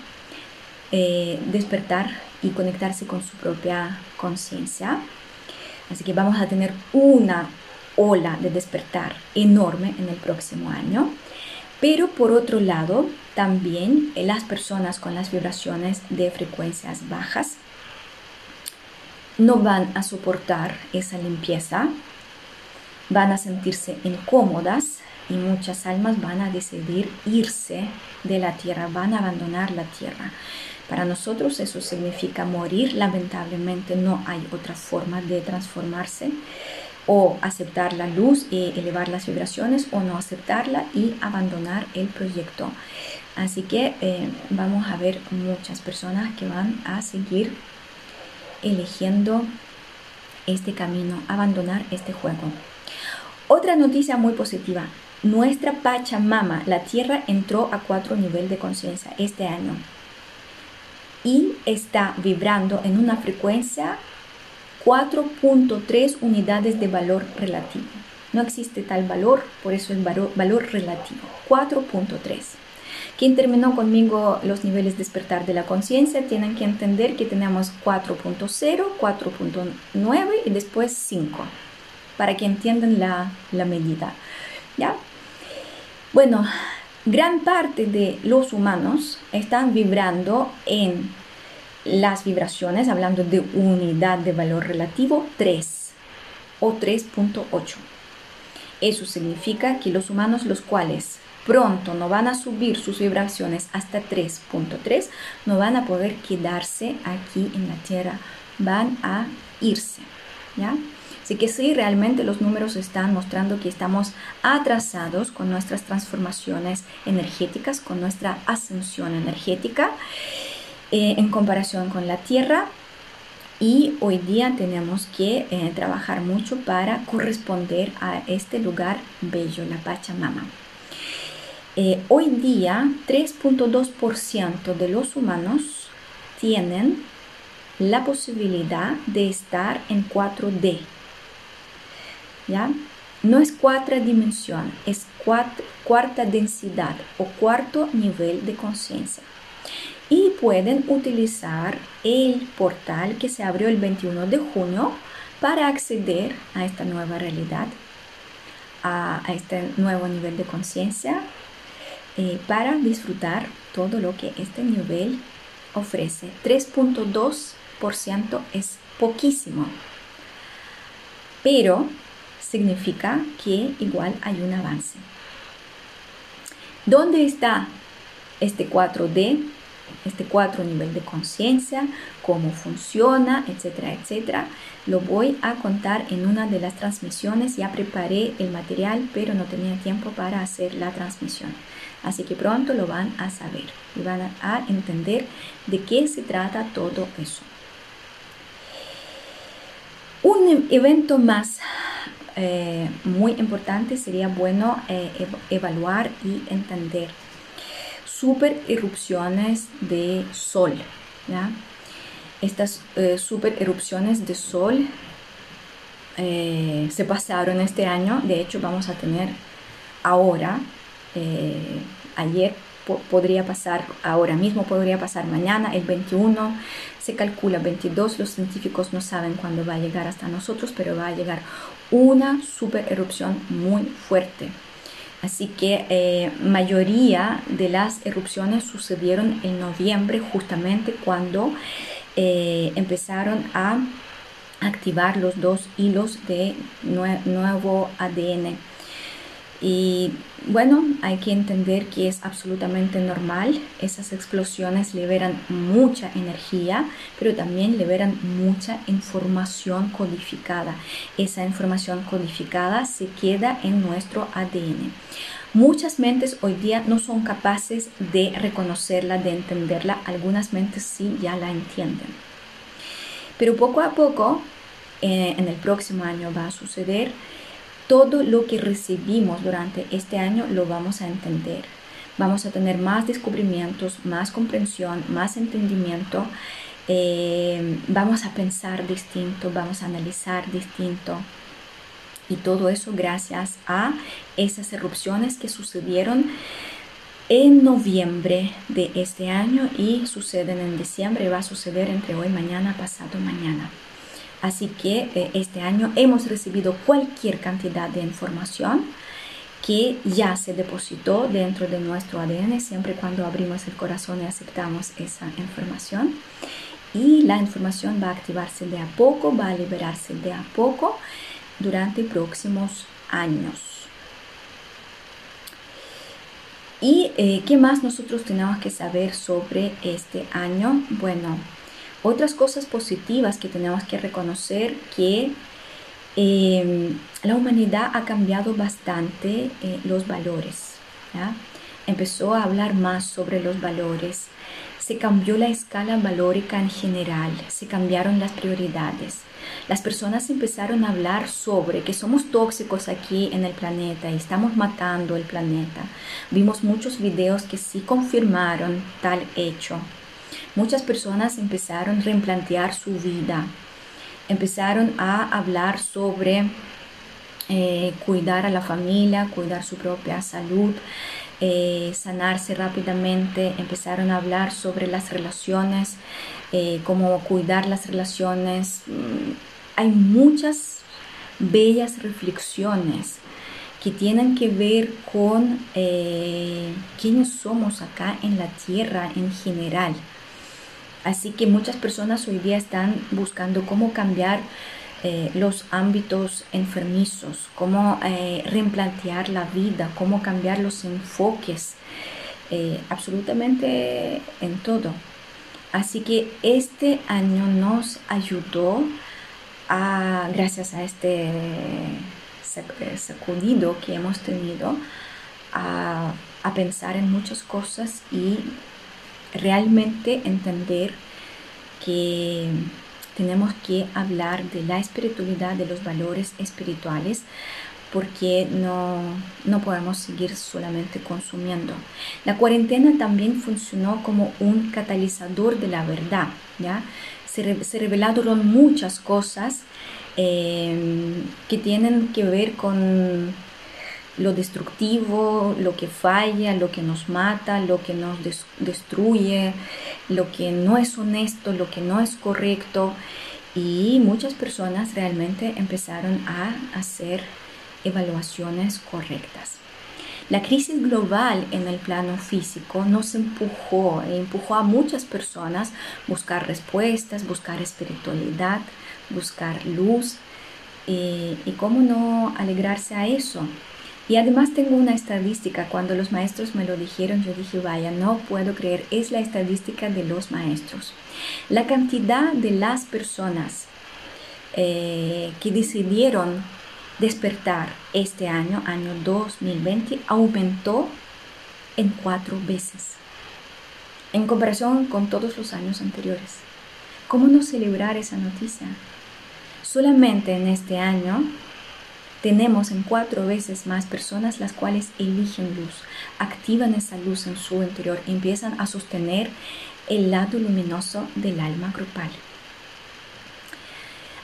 Speaker 1: eh, despertar y conectarse con su propia conciencia. Así que vamos a tener una ola de despertar enorme en el próximo año. Pero por otro lado, también las personas con las vibraciones de frecuencias bajas no van a soportar esa limpieza, van a sentirse incómodas y muchas almas van a decidir irse de la tierra, van a abandonar la tierra. Para nosotros eso significa morir, lamentablemente no hay otra forma de transformarse o aceptar la luz y elevar las vibraciones o no aceptarla y abandonar el proyecto. Así que eh, vamos a ver muchas personas que van a seguir eligiendo este camino, abandonar este juego. Otra noticia muy positiva. Nuestra Pachamama, la Tierra, entró a cuatro niveles de conciencia este año y está vibrando en una frecuencia 4.3 unidades de valor relativo. No existe tal valor, por eso es valor, valor relativo. 4.3. Quien terminó conmigo los niveles de despertar de la conciencia tienen que entender que tenemos 4.0, 4.9 y después 5, para que entiendan la, la medida. ¿Ya? Bueno, gran parte de los humanos están vibrando en las vibraciones, hablando de unidad de valor relativo, 3 o 3.8. Eso significa que los humanos los cuales pronto no van a subir sus vibraciones hasta 3.3, no van a poder quedarse aquí en la Tierra, van a irse. ¿ya? Así que sí, realmente los números están mostrando que estamos atrasados con nuestras transformaciones energéticas, con nuestra ascensión energética. Eh, en comparación con la Tierra y hoy día tenemos que eh, trabajar mucho para corresponder a este lugar bello, la Pachamama. Eh, hoy día 3.2% de los humanos tienen la posibilidad de estar en 4D. ¿Ya? No es cuarta dimensión, es cuarta densidad o cuarto nivel de conciencia y pueden utilizar el portal que se abrió el 21 de junio para acceder a esta nueva realidad, a, este nuevo nivel de conciencia. eh, para disfrutar todo lo que este nivel ofrece. 3.2% es poquísimo, pero significa que igual hay un avance. ¿Dónde está este 4D? Este 4 nivel de conciencia, cómo funciona, etcétera, etcétera. Lo voy a contar en una de las transmisiones. Ya preparé el material, pero no tenía tiempo para hacer la transmisión. Así que pronto lo van a saber y van a entender de qué se trata todo eso. Un evento más eh, muy importante sería bueno eh, evaluar y entender super erupciones de sol. Estas eh, super erupciones de sol se pasaron este año, de hecho vamos a tener ahora, ayer podría pasar ahora mismo, podría pasar mañana, el 21, se calcula 22, los científicos no saben cuándo va a llegar hasta nosotros, pero va a llegar una super erupción muy fuerte. Así que eh, mayoría de las erupciones sucedieron en noviembre, justamente cuando eh, empezaron a activar los dos hilos de nuevo ADN y bueno, hay que entender que es absolutamente normal. Esas explosiones liberan mucha energía, pero también liberan mucha información codificada. Esa información codificada se queda en nuestro ADN. Muchas mentes hoy día no son capaces de reconocerla, de entenderla. Algunas mentes sí ya la entienden. Pero poco a poco, eh, en el próximo año va a suceder todo lo que recibimos durante este año lo vamos a entender. Vamos a tener más descubrimientos, más comprensión, más entendimiento. Eh, vamos a pensar distinto, vamos a analizar distinto. Y todo eso gracias a esas erupciones que sucedieron en noviembre de este año y suceden en diciembre. Va a suceder entre hoy, mañana, pasado, mañana. Así que eh, este año hemos recibido cualquier cantidad de información que ya se depositó dentro de nuestro ADN siempre cuando abrimos el corazón y aceptamos esa información. Y la información va a activarse de a poco, va a liberarse de a poco durante próximos años. ¿Y eh, qué más nosotros tenemos que saber sobre este año? Bueno, otras cosas positivas que tenemos que reconocer que em, la humanidad ha cambiado bastante eh, los valores. Empezó a hablar más sobre los valores. Se cambió la escala valórica en general. Se cambiaron las prioridades. Las personas empezaron a hablar sobre que somos tóxicos aquí en el planeta y estamos matando el planeta. Vimos muchos videos que sí confirmaron tal hecho. Muchas personas empezaron a replantear su vida, empezaron a hablar sobre eh, cuidar a la familia, cuidar su propia salud, eh, sanarse rápidamente, empezaron a hablar sobre las relaciones, eh, cómo cuidar las relaciones. Mm, hay muchas bellas reflexiones que tienen que ver con quiénes somos acá en la tierra en general. Así que muchas personas hoy día están buscando cómo cambiar eh, los ámbitos enfermizos, cómo eh, replantear la vida, cómo cambiar los enfoques, eh, absolutamente en todo. Así que este año nos ayudó a, gracias a este sacudido que hemos tenido, a, a pensar en muchas cosas y realmente entender que tenemos que hablar de la espiritualidad, de los valores espirituales, porque no, no podemos seguir solamente consumiendo. La cuarentena también funcionó como un catalizador de la verdad, ¿ya? Se, se revelaron muchas cosas eh, que tienen que ver con lo destructivo, lo que falla, lo que nos mata, lo que nos destruye, lo que no es honesto, lo que no es correcto. Y muchas personas realmente empezaron a hacer evaluaciones correctas. La crisis global en el plano físico nos empujó e empujó a muchas personas buscar respuestas, buscar espiritualidad, buscar luz y, y cómo no alegrarse a eso. Y además tengo una estadística, cuando los maestros me lo dijeron, yo dije, vaya, no puedo creer, es la estadística de los maestros. La cantidad de las personas eh, que decidieron despertar este año, año 2020, aumentó en cuatro veces en comparación con todos los años anteriores. ¿Cómo no celebrar esa noticia? Solamente en este año tenemos en cuatro veces más personas las cuales eligen luz, activan esa luz en su interior, empiezan a sostener el lado luminoso del alma grupal.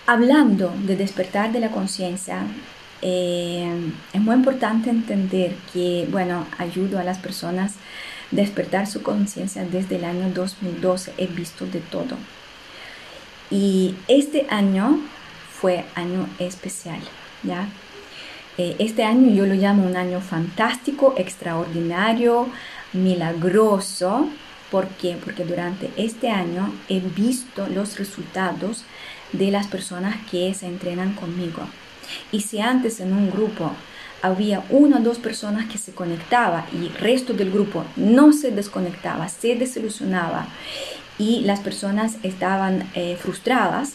Speaker 1: Hablando de despertar de la conciencia, eh, es muy importante entender que, bueno, ayudo a las personas a despertar su conciencia desde el año 2012, he visto de todo. Y este año fue año especial, ¿ya? Eh, este año yo lo llamo un año fantástico, extraordinario, milagroso. ¿Por qué? Porque durante este año he visto los resultados de las personas que se entrenan conmigo. Y si antes en un grupo había una o dos personas que se conectaba y el resto del grupo no se desconectaba, se desilusionaba y las personas estaban eh, frustradas,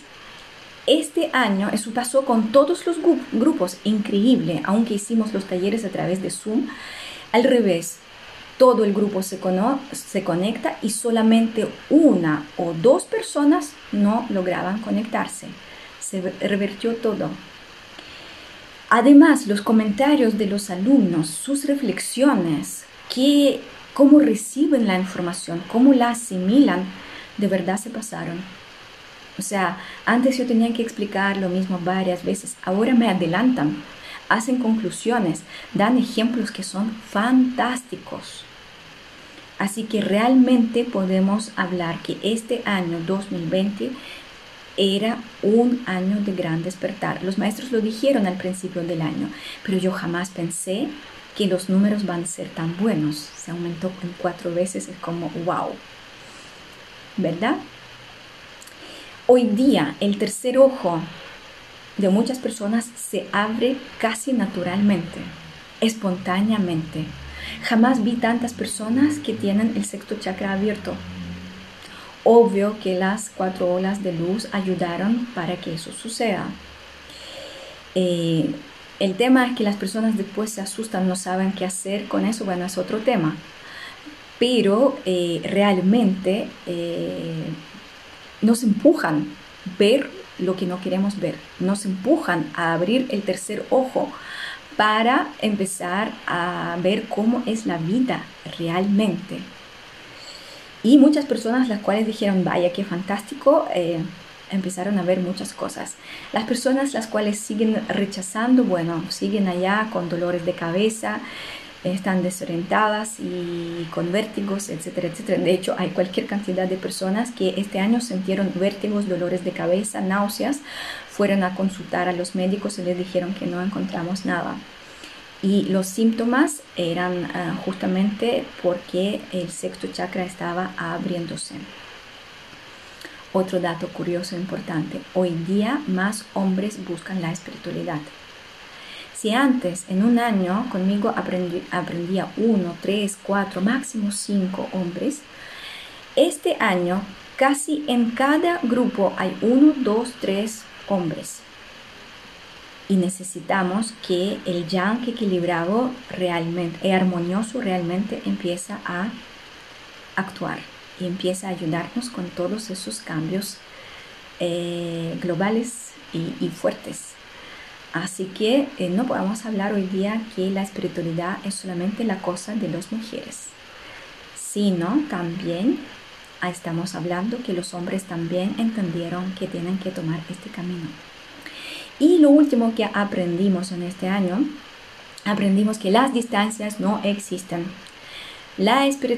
Speaker 1: este año eso pasó con todos los grupos, increíble, aunque hicimos los talleres a través de Zoom, al revés, todo el grupo se, se conecta y solamente una o dos personas no lograban conectarse. Se revertió todo. Además, los comentarios de los alumnos, sus reflexiones, que, cómo reciben la información, cómo la asimilan, de verdad se pasaron. O sea, antes yo tenía que explicar lo mismo varias veces, ahora me adelantan, hacen conclusiones, dan ejemplos que son fantásticos. Así que realmente podemos hablar que este año 2020 era un año de gran despertar. Los maestros lo dijeron al principio del año, pero yo jamás pensé que los números van a ser tan buenos. Se aumentó en cuatro veces, es como wow. ¿Verdad? Hoy día el tercer ojo de muchas personas se abre casi naturalmente, espontáneamente. Jamás vi tantas personas que tienen el sexto chakra abierto. Obvio que las cuatro olas de luz ayudaron para que eso suceda. Eh, el tema es que las personas después se asustan, no saben qué hacer con eso, bueno, es otro tema. Pero eh, realmente eh, nos empujan ver lo que no queremos ver, nos empujan a abrir el tercer ojo para empezar a ver cómo es la vida realmente. Y muchas personas las cuales dijeron, vaya, qué fantástico, eh, empezaron a ver muchas cosas. Las personas las cuales siguen rechazando, bueno, siguen allá con dolores de cabeza, están desorientadas y con vértigos, etcétera, etcétera. De hecho, hay cualquier cantidad de personas que este año sintieron vértigos, dolores de cabeza, náuseas, fueron a consultar a los médicos y les dijeron que no encontramos nada. Y los síntomas eran ah, justamente porque el sexto chakra estaba abriéndose. Otro dato curioso e importante, hoy día más hombres buscan la espiritualidad. Si antes en un año conmigo aprendía uno, tres, cuatro, máximo cinco hombres, este año casi en cada grupo hay uno, dos, tres hombres. Y necesitamos que el yang equilibrado realmente, y armonioso realmente empieza a actuar y empieza a ayudarnos con todos esos cambios eh, globales y, fuertes. Así que eh, no podemos hablar hoy día que la espiritualidad es solamente la cosa de las mujeres, sino también estamos hablando que los hombres también entendieron que tienen que tomar este camino. Y lo último que aprendimos en este año, aprendimos que las distancias no existen. La espiritualidad